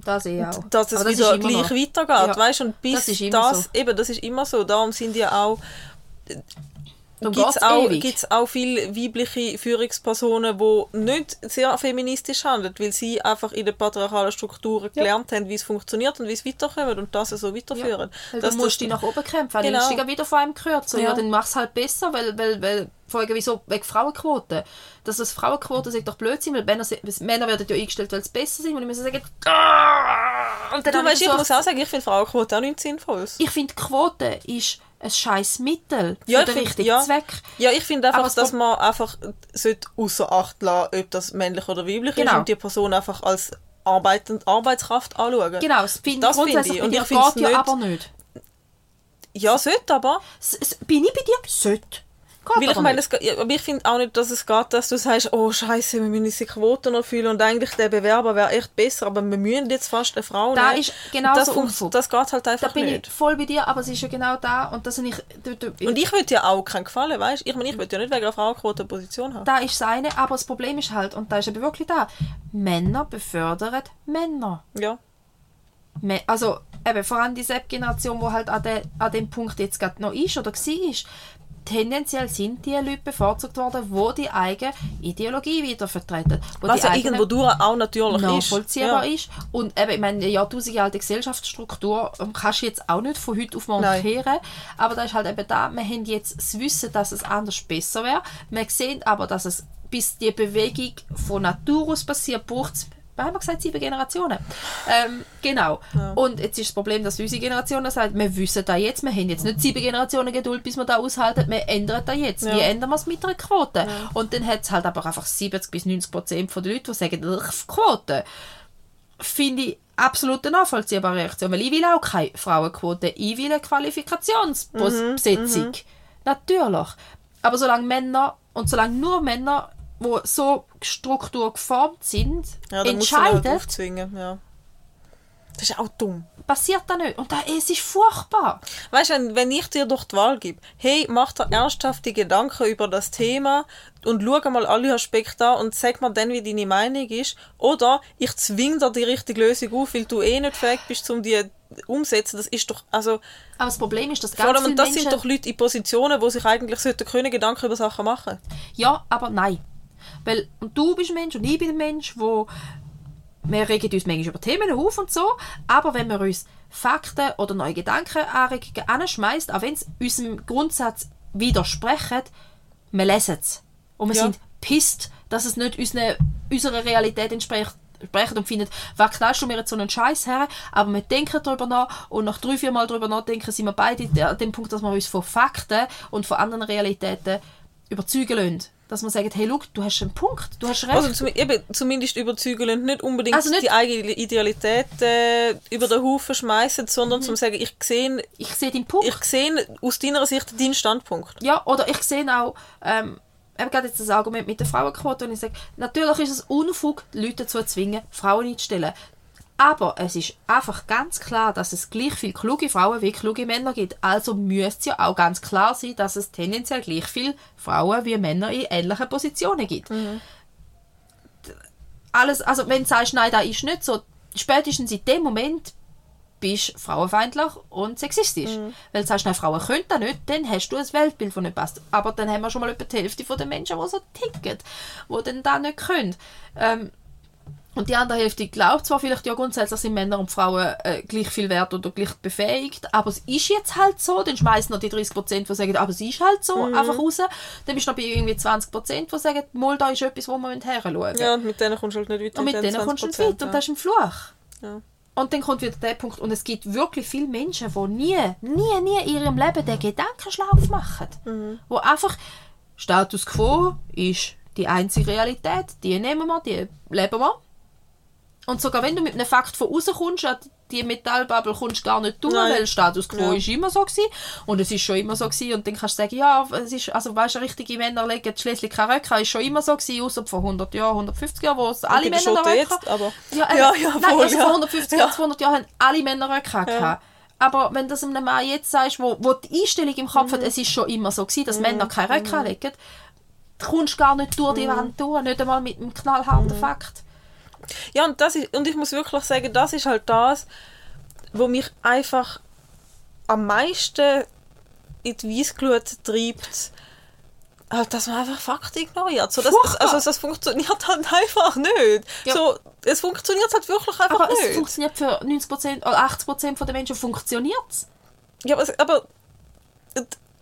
Das eh auch. dass es das wieder gleich noch. weitergeht, Ja, weißt und bis das das, so. eben, das ist immer so, darum sind ja auch Darum gibt es auch, gibt's auch viele weibliche Führungspersonen, die nicht sehr feministisch handeln, weil sie einfach in den patriarchalen Strukturen Ja. gelernt haben, wie es funktioniert und wie es weiterkommt und das so weiterführen. Dass du musst das- dich nach oben kämpfen. Genau. Dann ist wieder von einem gehört. So, ja. Ja. dann mach es halt besser, weil, weil, weil Folge wieso wegen Frauenquote. Dass das Frauenquote sagt doch Blödsinn, weil Männer, Männer werden ja eingestellt, weil sie besser sind und ich muss sagen, «Ah!» und dann Du weißt, ich so- muss auch sagen, ich finde Frauenquote auch nicht sinnvoll. ich finde Quote ist ein scheiß Mittel für Ja, ich den find- richtigen ja. Zweck. Ja, ich finde einfach, das dass man einfach sollte außer Acht lassen, ob das männlich oder weiblich ist Genau. und die Person einfach als arbeitend Arbeitskraft anschauen. Genau, das finde Das ich finde Und ich find's geht ja nicht- aber nicht. Ja, sollte aber. S- bin ich bei dir? Sollte. Geht Weil ich aber meine, nicht. es, aber ich finde auch nicht, dass es geht, dass du sagst, oh Scheiße, wir müssen unsere Quoten erfüllen und eigentlich der Bewerber wäre echt besser, aber wir müssen jetzt fast eine Frau Da nehmen. ist genau das so. Das geht halt Da einfach bin nicht. ich voll bei dir, aber es ist ja genau da und das ich... Du, du, Und ich würde ja auch keinen Gefallen, weißt du? Ich meine, ich würde ja nicht wegen einer Frauenquote eine Position haben. da ist das eine, aber das Problem ist halt, und da ist eben wirklich da, Männer befördern Männer. Ja. Also eben, vor allem die Sepp-Generation, die halt an, de, an dem Punkt jetzt gerade noch ist oder war, tendenziell sind die Leute bevorzugt worden, die die eigene Ideologie wieder vertreten. Wo Was die ja irgendwo durch auch natürlich ist. nachvollziehbar Ja. ist. Und eben, ich meine, eine jahrtausende alte Gesellschaftsstruktur ähm, kannst du jetzt auch nicht von heute auf morgen Nein. kehren. Aber da ist halt eben da, wir haben jetzt das Wissen, dass es anders besser wäre. Wir sehen aber, dass es bis die Bewegung von Natur aus passiert, braucht es was haben wir gesagt, sieben Generationen. Ähm, genau. Und jetzt ist das Problem, dass unsere Generation sagt, wir wissen da jetzt, wir haben jetzt nicht sieben Generationen Geduld, bis wir da aushalten, wir ändern da jetzt. Ja. Wie ändern wir es mit einer Quote? Und dann hat es halt aber einfach 70 bis 90 Prozent von den Leuten, die sagen, «Ugh, Quote finde ich absolut eine nachvollziehbare Reaktion, weil ich will auch keine Frauenquote, ich will eine Qualifikationsbesetzung. Natürlich. Aber solange Männer, und solange nur Männer, die so Struktur geformt sind, Ja, man halt. Ja. Das ist auch dumm. passiert das nicht. Und da, es ist furchtbar. Weißt du, wenn- ich dir durch die Wahl gebe, hey, mach dir ernsthafte Gedanken über das Thema und schau mal alle Aspekte an und sag mir dann, wie deine Meinung ist. Oder ich zwinge dir die richtige Lösung auf, weil du eh nicht fähig bist, um die umzusetzen. Das ist doch, also, Aber das Problem ist, dass vor ganz allem, viele das Menschen... sind doch Leute in Positionen, wo sich eigentlich sollten können Gedanken über Sachen machen. Ja, aber nein. Weil und du bist ein Mensch und ich bin ein Mensch, wo wir regen uns manchmal über Themen auf und so, aber wenn wir uns Fakten oder neue Gedankenanregungen anschmeißt, auch wenn es unserem Grundsatz widersprechen, wir lesen es. Und wir Ja. sind pisst, dass es nicht unsere, unserer Realität entspricht sprechen und finden, was knallst du mir jetzt so einen Scheiß her? Aber wir denken darüber nach und nach drei, vier Mal darüber nachdenken, sind wir beide an dem Punkt, dass wir uns von Fakten und von anderen Realitäten überzeugen lassen. Dass wir sagen, hey, look, du hast einen Punkt, du hast recht. Also zum, eben, zumindest überzeugen und nicht unbedingt Also nicht- die eigene Idealität äh, über den Haufen schmeißen, sondern Mhm. zum sagen, ich sehe ich sehe deinen Punkt. ich sehe aus deiner Sicht deinen Standpunkt. Ja, oder ich sehe auch, ähm, eben gerade jetzt das Argument mit der Frauenquote, und ich sage, natürlich ist es Unfug, die Leute dazu zu zwingen, Frauen einzustellen. Aber es ist einfach ganz klar, dass es gleich viele kluge Frauen wie kluge Männer gibt. Also müsste es ja auch ganz klar sein, dass es tendenziell gleich viele Frauen wie Männer in ähnlichen Positionen gibt. Alles, also wenn du sagst, nein, das ist nicht so, spätestens in dem Moment bist du frauenfeindlich und sexistisch. Weil du sagst, nein, Frauen können das nicht, dann hast du ein Weltbild, das nicht passt. Aber dann haben wir schon mal etwa die Hälfte der Menschen, die so ticken, die dann das nicht können. Ähm, und die andere Hälfte glaubt zwar vielleicht, ja grundsätzlich sind Männer und Frauen äh, gleich viel wert oder gleich befähigt, aber es ist jetzt halt so, dann schmeißen noch die 30%, die sagen, aber es ist halt so, einfach raus. Dann bist du noch bei irgendwie 20%, die sagen, mal, da ist etwas, wo wir her schauen Ja, und mit denen kommst du halt nicht weiter. und mit den denen kommst du nicht 20%, weit und das ist ein Fluch. Ja. Und dann kommt wieder der Punkt, und es gibt wirklich viele Menschen, die nie, nie, nie in ihrem Leben den Gedankenschlauf machen. Mhm. Wo einfach Status Quo ist die einzige Realität, die nehmen wir, die leben wir. Und sogar wenn du mit einem Fakt von außen kommst, an die Metallbubble kommst du gar nicht durch, Nein. weil Status quo Ja. ist immer so gewesen. Und es ist schon immer so gewesen. Und dann kannst du sagen, ja, es ist, also weißt du, richtige Männer legen schließlich keine Röcke, ist schon immer so gewesen, außer vor 100 Jahren, 150 Jahren, wo es alle Männer Röcke jetzt, aber... ja, eben. Ja, ja, Nein, voll, also ja. vor 150 Ja. Jahren, 200 Jahren haben alle Männer Röcke gehabt. Aber wenn du das einem Mann jetzt sagst, wo, wo die Einstellung im Kopf Mhm. hat, es ist schon immer so gewesen, dass Männer keine Röcke anlegen, du kommst gar nicht durch Mhm. die Wand durch, nicht einmal mit einem knallharten Fakt. Ja, und, das ist, und ich muss wirklich sagen, das ist halt das, wo mich einfach am meisten in die Weissglut treibt, halt, dass man einfach Fakten ignoriert. So, das, also, das funktioniert halt einfach nicht. Ja. So, es funktioniert halt wirklich einfach Aber es nicht. funktioniert für 90% oder 80% der Menschen funktioniert es. ja, aber, es- aber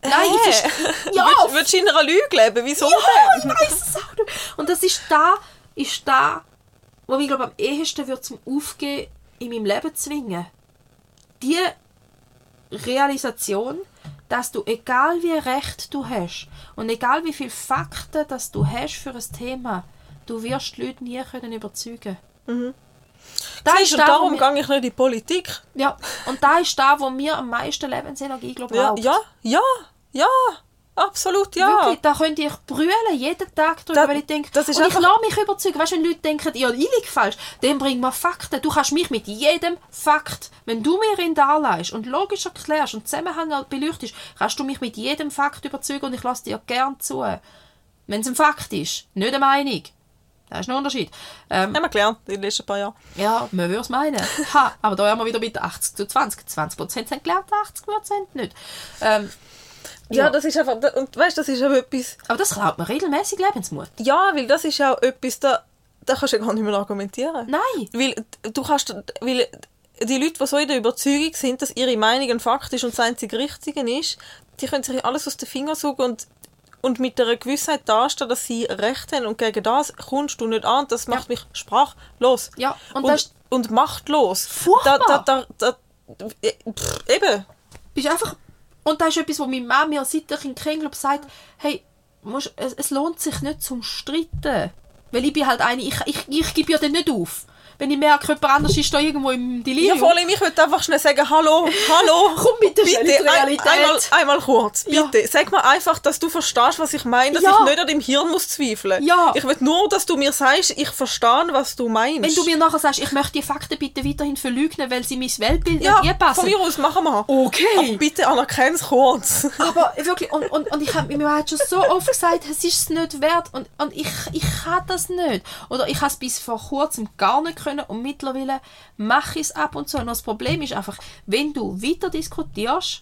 Nein, hä? ich Ja, Würdest- du in einer Lüge leben? Wieso Ja, ich weiß es auch nicht. Und das ist da, ist da, wo mich glaube am ehesten wird zum Aufgehen in meinem Leben zwingen. Die Realisation, dass du egal wie recht du hast und egal wie viele Fakten dass du hast für ein Thema, du wirst die Leute nie können überzeugen. Da Siehst du, da, und wo darum gehe ich nicht in die Politik. ja, und da ist da, wo mir am meisten Lebensenergie glaube Ja, ja, ja, ja, absolut ja. Wirklich, da könnte ich brüllen, jeden Tag drüber, Da- weil ich denke, das ist und ich einfach- lasse mich überzeugen. Weißt du, wenn Leute denken, ja, ich liege falsch, dann bring mir Fakten. Du kannst mich mit jedem Fakt, wenn du mir ihn darlegst und logisch erklärst und Zusammenhänge beleuchtest, kannst du mich mit jedem Fakt überzeugen und ich lasse dir gern zu. Wenn es ein Fakt ist, nicht eine Meinung. Das ist ein Unterschied. Ähm, Haben wir gelernt in den letzten paar Jahren. ja, man würde es meinen. Ha, aber da haben wir wieder mit 80 zu 20. 20% sind gelernt, 80% nicht. Ähm, Ja, Ja. das ist einfach, und weißt, das ist auch etwas, aber das klaut mir regelmäßig Lebensmut. ja, weil das ist auch etwas, da, da kannst du ja gar nicht mehr argumentieren. Nein. Weil du kannst, weil die Leute, die so in der Überzeugung sind, dass ihre Meinung ein Fakt ist und das einzige Richtige ist, die können sich alles aus den Fingern suchen und, und mit der Gewissheit dastehen, dass sie Recht haben und gegen das kommst du nicht an. Das macht mich sprachlos. Ja, und und, das und, machtlos. Furchtbar. Da, da, da, da, pff, eben. bist einfach und das ist etwas, wo meine Mama mir seit ich in Kringlob sagt, hey, musst, es, es lohnt sich nicht zum Streiten. Weil ich bin halt eine, ich, ich, ich gebe ja dann nicht auf. Wenn ich merke, jemand anders ist da irgendwo im Ja, Delirium. vor allem, ich würde einfach schnell sagen, hallo, hallo. Komm bitte bitte, ein, Realität. einmal, einmal kurz, Ja. bitte. Sag mir einfach, dass du verstehst, was ich meine, dass Ja. ich nicht an deinem Hirn muss zweifeln. Ja. Ich will nur, dass du mir sagst, ich verstehe, was du meinst. Wenn du mir nachher sagst, ich möchte die Fakten bitte weiterhin verleugnen, weil sie mein Weltbild ja, nicht passen. von mir aus machen wir. Okay. Aber bitte anerkenn es kurz. Aber wirklich, und, und, und ich habe mir hat schon so oft gesagt, es ist es nicht wert und, und ich, ich kann das nicht. Oder ich habe es bis vor kurzem gar nicht können und mittlerweile mache ich es ab und zu. Und das Problem ist einfach, wenn du weiter diskutierst,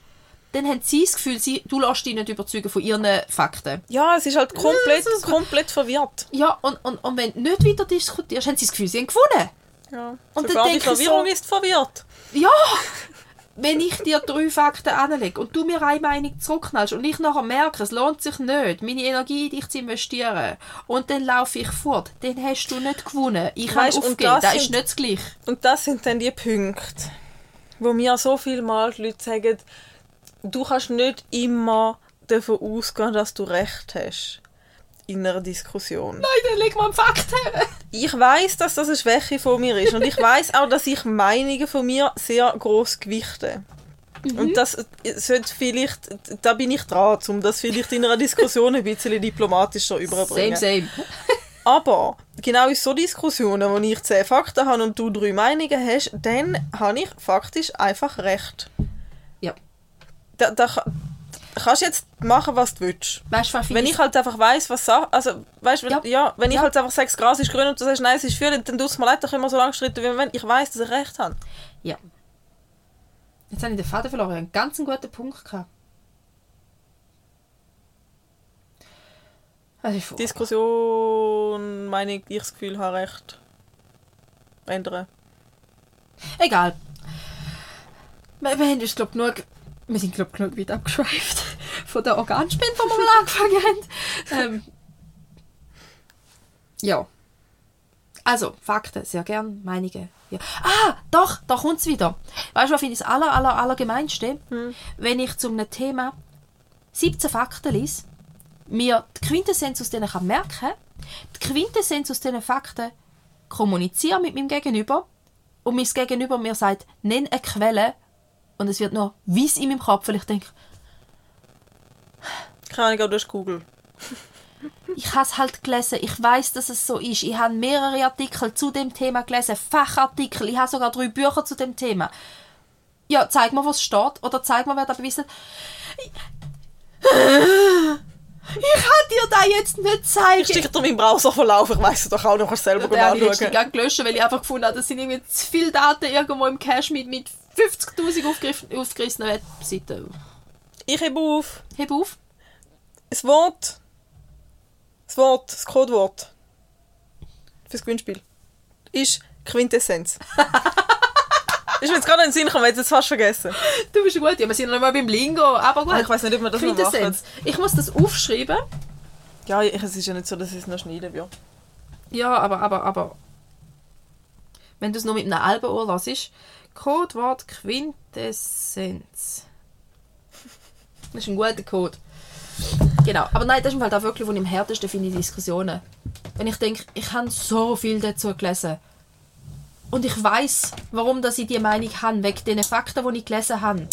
dann haben sie das Gefühl, sie, du lässt dich nicht überzeugen von ihren Fakten. Ja, es ist halt komplett, ist- komplett verwirrt. Ja, und, und, und wenn du nicht weiter diskutierst, haben sie das Gefühl, sie haben gewonnen. Ja. Und dann Sogar die denke ich Verwirrung so- ist verwirrt. Ja, wenn ich dir drei Fakten anlege und du mir eine Meinung zurückknallst und ich nachher merke, es lohnt sich nicht, meine Energie in dich zu investieren und dann laufe ich fort, dann hast du nicht gewonnen. Ich kann Weisst, und aufgeben, das das ist sind- nicht das Gleiche. Und das sind dann die Punkte, wo mir so viel Mal die Leute sagen, du kannst nicht immer davon ausgehen, dass du recht hast in einer Diskussion. Nein, dann leg mal einen Fakt her. Ich weiß, dass das eine Schwäche von mir ist und ich weiß auch, dass ich Meinungen von mir sehr groß gewichte. Und das sollte vielleicht, da bin ich dran, um das vielleicht in einer Diskussion ein bisschen diplomatischer Same, überbringen. same. Aber genau in so Diskussionen, wo ich zehn Fakten habe und du drei Meinungen hast, dann habe ich faktisch einfach recht. Ja. Da, da kannst du jetzt machen, was du willst. Weißt du, was Wenn ich halt einfach weiß, was Sache, also weißt, wenn, Ja. ja. wenn ich Ja. halt einfach sage, das Gras ist grün und du sagst, nein, es ist grün, dann tut es mir leid, dann können wir so lange streiten, wie wollen. Ich weiß, dass ich recht habe. Ja. Jetzt habe ich den Faden verloren. Ich einen ganz guten Punkt gehabt. Furchtbar. Diskussion, meine ich, ich das Gefühl habe recht. Ändern. Egal. Wir, wir haben uns, glaub, genug, wir sind glaub, genug weit abgeschweift von der Organspende, die wir mal angefangen haben. Ähm, ja. Also, Fakten, sehr gern, Meinungen. Ja. Ah, doch, da kommt es wieder. Weißt du, was finde ich das aller, aller, allergemeinste? Wenn ich zu einem Thema 17 Fakten lese, mir die Quintessenz aus denen kann merken, die Quintessenz aus diesen Fakten kommuniziere mit meinem Gegenüber und mein Gegenüber mir sagt, nenn eine Quelle und es wird nur weiss in meinem Kopf, weil ich denke, Keine Ahnung, du hast Google. ich habe es halt gelesen, ich weiß, dass es so ist. Ich habe mehrere Artikel zu dem Thema gelesen, Fachartikel, ich habe sogar drei Bücher zu dem Thema. Ja, zeig mir, was steht, oder zeig mir, wer da bewiesen. Ich, ich kann dir da jetzt nicht zeigen. Ich schicke dir meinen Browserverlauf, ich weiss es doch auch noch, kannst selber Den habe ich anschauen. gerade gelöscht, weil ich einfach gefunden habe, das sind irgendwie zu viele Daten irgendwo im Cache mit, mit 50'000 aufgegriffen- aufgerissenen Webseiten. Ich hebe auf. Heb auf. Das Wort. Das Wort, das Codewort. Fürs Gewinnspiel. Ist Quintessenz. ist mir jetzt gerade in den Sinn gekommen, es fast vergessen. Du bist gut, ja, wir sind noch mal beim Lingo, aber gut. Ah, ich weiss nicht, ob wir das noch machen. Quintessenz. Ich muss das aufschreiben. Ja, es ist ja nicht so, dass ich es noch schneiden will. Ja, aber, aber, aber. Wenn du es nur mit einem halben Ohr Codewort Quintessenz. Das ist ein guter Code. Genau, aber nein, das ist Fall da wirklich, wo ich am härtesten finde, Diskussionen. Wenn ich denke, ich habe so viel dazu gelesen. Und ich weiß, warum dass ich diese Meinung habe, wegen den Fakten, die ich gelesen habe.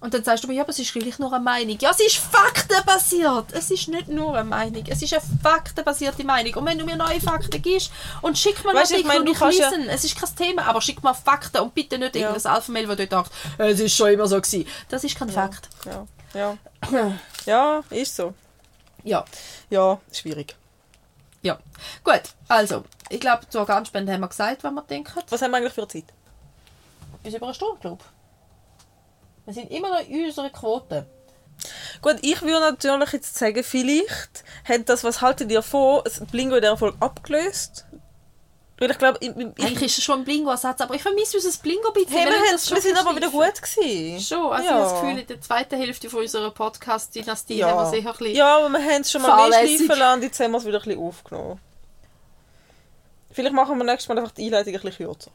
Und dann sagst du mir, ja, aber es ist wirklich nur eine Meinung. Ja, es ist faktenbasiert. Es ist nicht nur eine Meinung. Es ist eine faktenbasierte Meinung. Und wenn du mir neue Fakten gibst und schick mir Weißt du, ich Artikel meine, kannst ja- es ist kein Thema, aber schick mir Fakten und bitte nicht Ja. irgendein Alpha-Mail, wo du sagt, es ist schon immer so gewesen. Das ist kein Fakt. Ja. Ja. Ja, ist so. Ja. Ja, schwierig. Ja. Gut, also, ich glaube, zur Organspende haben wir gesagt, was wir denken. Was haben wir eigentlich für Zeit? Bis über eine Stunde, glaube Wir sind immer noch in unserer Quote. Gut, ich würde natürlich jetzt sagen, vielleicht hat das, was haltet ihr vor, das Blingo in dieser Folge abgelöst. Weil ich glaube, ich, ich, Eigentlich ist es schon ein Blingo-Ersatz, aber ich vermisse unser Blingo ein bisschen. hey, wir, haben, das schon wir sind aber wieder gut gewesen. Schon, also ich habe das Gefühl, in der zweiten Hälfte von unserer Podcast-Dynastie Ja. haben wir sicher ein bisschen... ja, aber wir haben es schon mal mehr fahrlässig. schleifen lassen und jetzt haben wir es wieder ein bisschen aufgenommen. Vielleicht machen wir nächstes Mal einfach die Einleitung ein bisschen kürzer.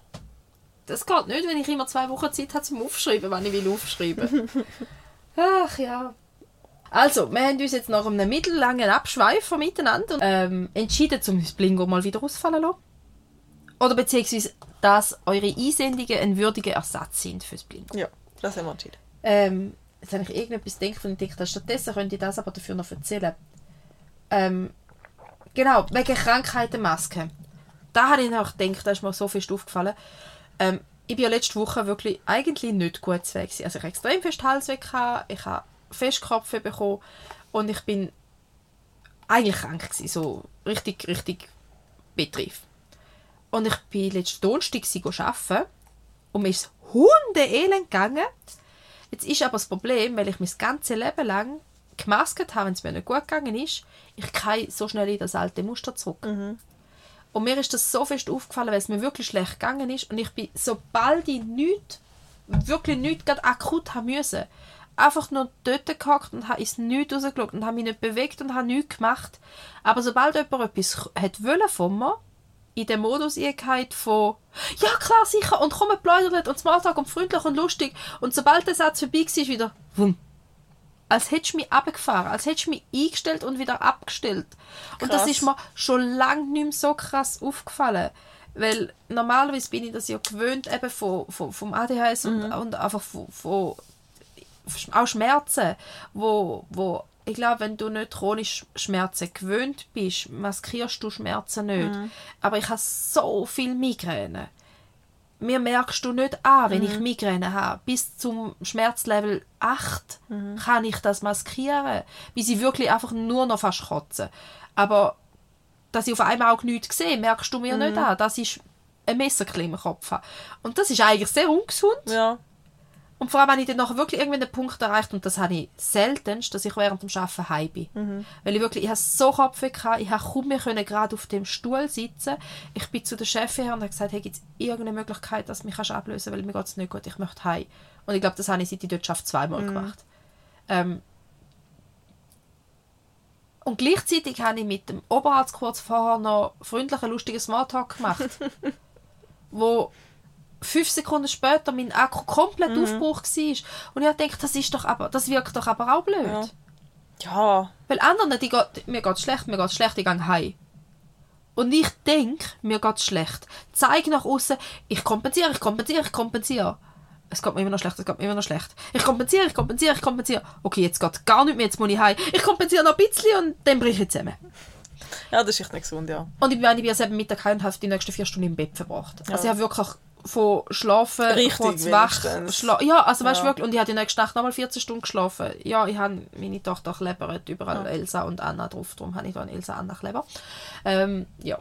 Das geht nicht, wenn ich immer zwei Wochen Zeit habe zum Aufschreiben, wenn ich will aufschreiben. Ach ja. Also, wir haben uns jetzt nach einem mittellangen Abschweif von miteinander ähm, entschieden, um das Blingo mal wieder ausfallen zu lassen. Oder beziehungsweise, dass eure Einsendungen ein würdiger Ersatz sind fürs Blingo. Ja, das haben wir entschieden. Ähm, jetzt habe ich irgendetwas gedacht und ich dachte, stattdessen könnte ich das aber dafür noch erzählen. Ähm, genau, wegen Krankheitenmasken. Da habe ich noch gedacht, da ist mir so fest aufgefallen. Ähm, ich bin ja letzte Woche wirklich eigentlich nicht gut zu Weg. Also ich habe extrem fest Halsweh, gehabt, ich habe fest Kopfweh bekommen und ich bin eigentlich krank gewesen, so richtig, richtig betrieb. Und ich bin letzten Donnerstag arbeiten und mir ist hundeelend gegangen. Jetzt ist aber das Problem, weil ich mein ganzes Leben lang gemaskt habe, wenn es mir nicht gut gegangen ist, ich kann so schnell in das alte Muster zurück. Und mir ist das so fest aufgefallen, weil es mir wirklich schlecht gegangen ist. Und ich bin, sobald ich nichts, wirklich nichts gerade akut haben müssen, einfach nur dort gehockt und habe ins Nichts rausgeschaut und habe mich nicht bewegt und habe nichts gemacht. Aber sobald jemand etwas hat wollen von mir, in den Modus eingehalten von «Ja, klar, sicher, und komm, plaudert und Smalltalk und freundlich und lustig.» Und sobald der Satz vorbei war, wieder «Wumm». Als hättest du mich abgefahren, als hättest du mich eingestellt und wieder abgestellt. Und das Krass. ist mir schon lange nicht mehr so krass aufgefallen. Weil normalerweise bin ich das ja gewöhnt eben von, von, vom ADHS und, und einfach von, von auch Schmerzen, wo, wo ich glaube, wenn du nicht chronisch Schmerzen gewöhnt bist, maskierst du Schmerzen nicht. Aber ich habe so viel Migräne. Mir merkst du nicht an, wenn ich Migräne habe. Bis zum Schmerzlevel 8 kann ich das maskieren, bis ich wirklich einfach nur noch fast kotze. Aber dass ich auf einmal auch nichts sehe, merkst du mir nicht an. Das ist ein Messerkli im Kopf. habe. Und das ist eigentlich sehr ungesund. Ja. Und vor allem habe ich dann nachher wirklich irgendwann den Punkt erreicht, und das habe ich seltenst, dass ich während dem Arbeiten heim bin. Weil ich wirklich, ich habe so Kopfweh gehabt, ich habe kaum mehr können gerade auf dem Stuhl sitzen. Ich bin zu der Chefin her und habe gesagt, hey, gibt es irgendeine Möglichkeit, dass du mich kannst ablösen weil mir geht es nicht gut, ich möchte heim. Und ich glaube, das habe ich seit ich dort arbeite zweimal gemacht. Ähm, und gleichzeitig habe ich mit dem Oberarzt kurz vorher noch freundlichen, lustigen Smalltalk gemacht, wo fünf Sekunden später mein Akku komplett aufgebraucht war. Und ich gedacht, das, ist doch aber, das wirkt doch aber auch blöd. Ja. Ja. Weil anderen, die geht, mir geht es schlecht, mir geht schlecht, ich gehe heim. und ich denke, mir geht's schlecht. Zeig nach außen, ich kompensiere, ich kompensiere, ich kompensiere. Es geht mir immer noch schlecht, es geht mir immer noch schlecht. Ich kompensiere, ich kompensiere, ich kompensiere. Okay, jetzt geht gar nicht mehr, jetzt muss ich heim. Ich kompensiere noch ein bisschen und dann breche ich zusammen. Ja, das ist echt nicht gesund, ja. Und ich meine, ich bin ja selber Mittag heim und habe die nächsten vier Stunden im Bett verbracht. Also ich habe wirklich von Schlafen, Richtig, kurz wach, schla ja, also weißt Ja. wirklich, und ich habe die nächste Nacht nochmal 14 Stunden geschlafen. Ja, ich habe meine Tochter klebert, überall Elsa und Anna drauf, darum habe ich da einen Elsa Anna Kleber. Ähm, ja.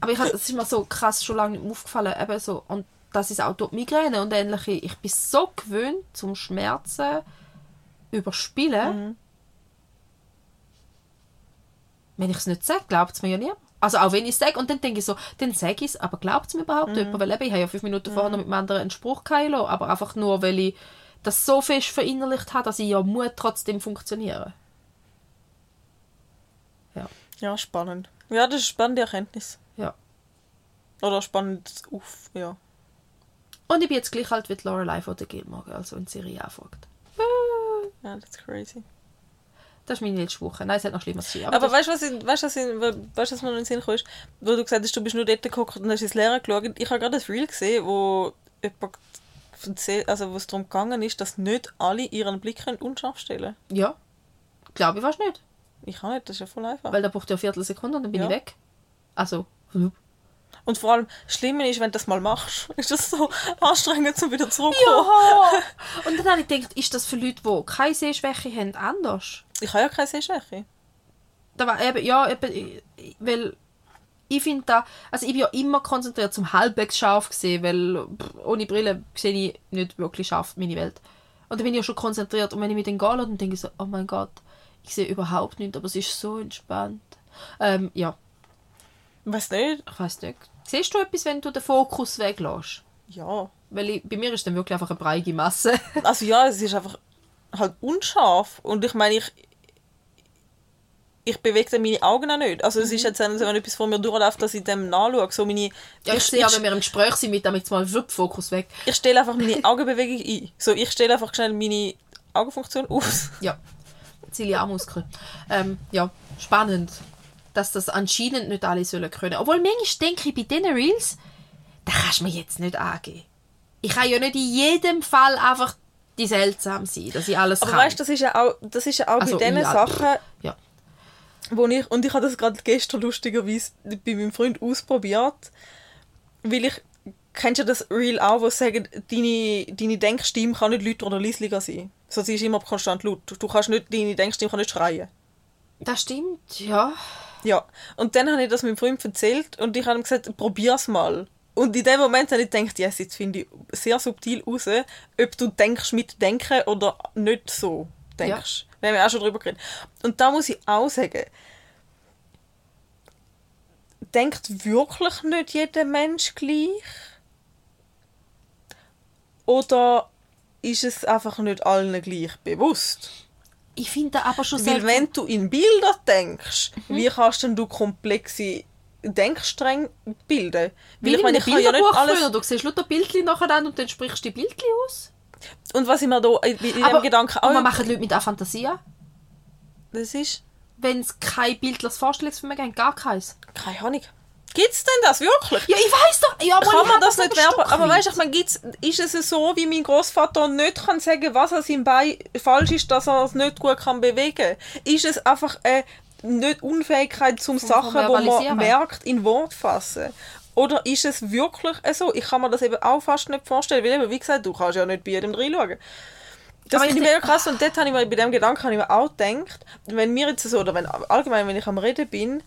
Aber ich es ist mir so krass schon lange nicht aufgefallen, eben so, und das ist auch durch Migräne und ähnliche. Ich bin so gewöhnt zum Schmerzen überspielen. Wenn ich es nicht sage, glaubt es mir ja niemand. Also auch wenn ich es sage, und dann denke ich so, dann sage ich es, aber glaubt es mir überhaupt jemand? Weil eben, ich habe ja fünf Minuten vorher noch mit einem anderen einen Spruch gehalten, aber einfach nur, weil ich das so fest verinnerlicht habe, dass ich ja muss trotzdem funktionieren. Ja, Ja, spannend. Ja, das ist eine spannende Erkenntnis. ja. Oder spannend auf, ja. Und ich bin jetzt gleich alt wie Lorelei von der Gilmore wenn die Serie anfängt. Ja, that's crazy. Das ist meine letzte Woche. Nein, es hat noch schlimmer sein. Aber das- weißt du, was, ich- weißt, was, ich- weißt, was mir noch in den Sinn kam? ist? Wo du gesagt hast, du bist nur dort geguckt und hast ins Leere geschaut. Ich habe gerade ein Reel gesehen, wo jemand also wo es darum gegangen ist, dass nicht alle ihren Blick können unscharf stellen Ja. Glaube ich fast nicht. Ich kann nicht, das ist ja voll einfach. Weil da braucht ja eine Viertelsekunde und dann bin Ja. ich weg. Also. Und vor allem, das Schlimme ist, wenn du das mal machst, ist das so anstrengend, um wieder zurückzukommen. Ja! Und dann habe ich gedacht, ist das für Leute, die keine Sehschwäche haben, anders? Ich habe ja keine Sehschwäche. Da war eben, ja, eben, ich- weil ich finde da, also ich bin ja immer konzentriert zum halbwegs scharf gesehen, weil pff, ohne Brille sehe ich nicht wirklich scharf meine Welt. Und da bin ich ja schon konzentriert und wenn ich mit den gehe, dann denke ich so, oh mein Gott, ich sehe überhaupt nichts, aber es ist so entspannt. Ähm, ja, Weiß nicht. ich weiß nicht. Siehst du etwas, wenn du den Fokus weglässt? Ja. Weil ich, bei mir ist dann wirklich einfach eine breite Masse. Also ja, es ist einfach halt unscharf. Und ich meine, ich, ich bewege dann meine Augen auch nicht. Also es ist jetzt, nicht so, wenn etwas vor mir durchläuft, dass ich dem nachschaue. So meine, Ja, ich sehe ja, wenn wir im Gespräch sind, mit damit mal wirklich Fokus weg. ich stelle einfach meine Augenbewegung ein. So, ich stelle einfach schnell meine Augenfunktion aus. Ja, Ziliarmuskel. Ähm, ja, spannend, dass das anscheinend nicht alle sollen können. Obwohl manchmal denke ich, bei diesen Reels, da kannst du mir jetzt nicht angeben. Ich kann ja nicht in jedem Fall einfach die seltsam sein, dass ich alles Aber kann. weißt du, das ist ja auch, das ist ja auch Also, bei diesen ja, Sachen, ja. Wo ich, und ich habe das gerade gestern lustigerweise bei meinem Freund ausprobiert, weil ich, kennst du das Reel auch, wo sie sagen, deine, deine Denkstimme kann nicht lauter oder leislicher sein. So, sie ist immer konstant laut. Du kannst nicht, deine Denkstimme kann nicht schreien. Das stimmt, ja. Ja, und dann habe ich das meinem Freund erzählt und ich habe ihm gesagt, probier's mal. Und in dem Moment habe ich gedacht, yes, jetzt finde ich sehr subtil raus, ob du denkst mit Denken oder nicht so denkst. Wir haben ja auch schon drüber geredet. Und da muss ich auch sagen, denkt wirklich nicht jeder Mensch gleich? Oder ist es einfach nicht allen gleich bewusst? Ich finde aber schon Weil selten... wenn du in Bilder denkst, wie kannst denn du komplexe Denkstränge bilden? Wie in meine, einem kann ja nicht alles... du siehst lauter Bildchen nacheinander und dann sprichst du die Bildchen aus. Und was ich mir da in, in Aber dem Gedanken und auch... man machen Leute mit Aphantasia, Das ist... wenn es kein bildliches Vorstellungsvermögen haben, gar keins. Keine Ahnung. Gibt's denn das wirklich? Ja, ich weiß doch. Ja, kann ich man das nicht werben? Aber weißt du, ich meine, gibt's, ist es so, wie mein Großvater nicht kann sagen, was an seinem Bein falsch ist, dass er es nicht gut kann bewegen? Ist es einfach eine nicht Unfähigkeit zum Sachen, wo man merkt, in Wort fassen? Oder ist es wirklich so? Ich kann mir das eben auch fast nicht vorstellen, weil eben, wie gesagt, du kannst ja nicht bei jedem reinschauen. Das finde ich ich mega krass und dort habe ich mir, bei dem Gedanken habe ich mir auch gedacht, wenn mir jetzt so, oder wenn, allgemein, wenn ich am Reden bin,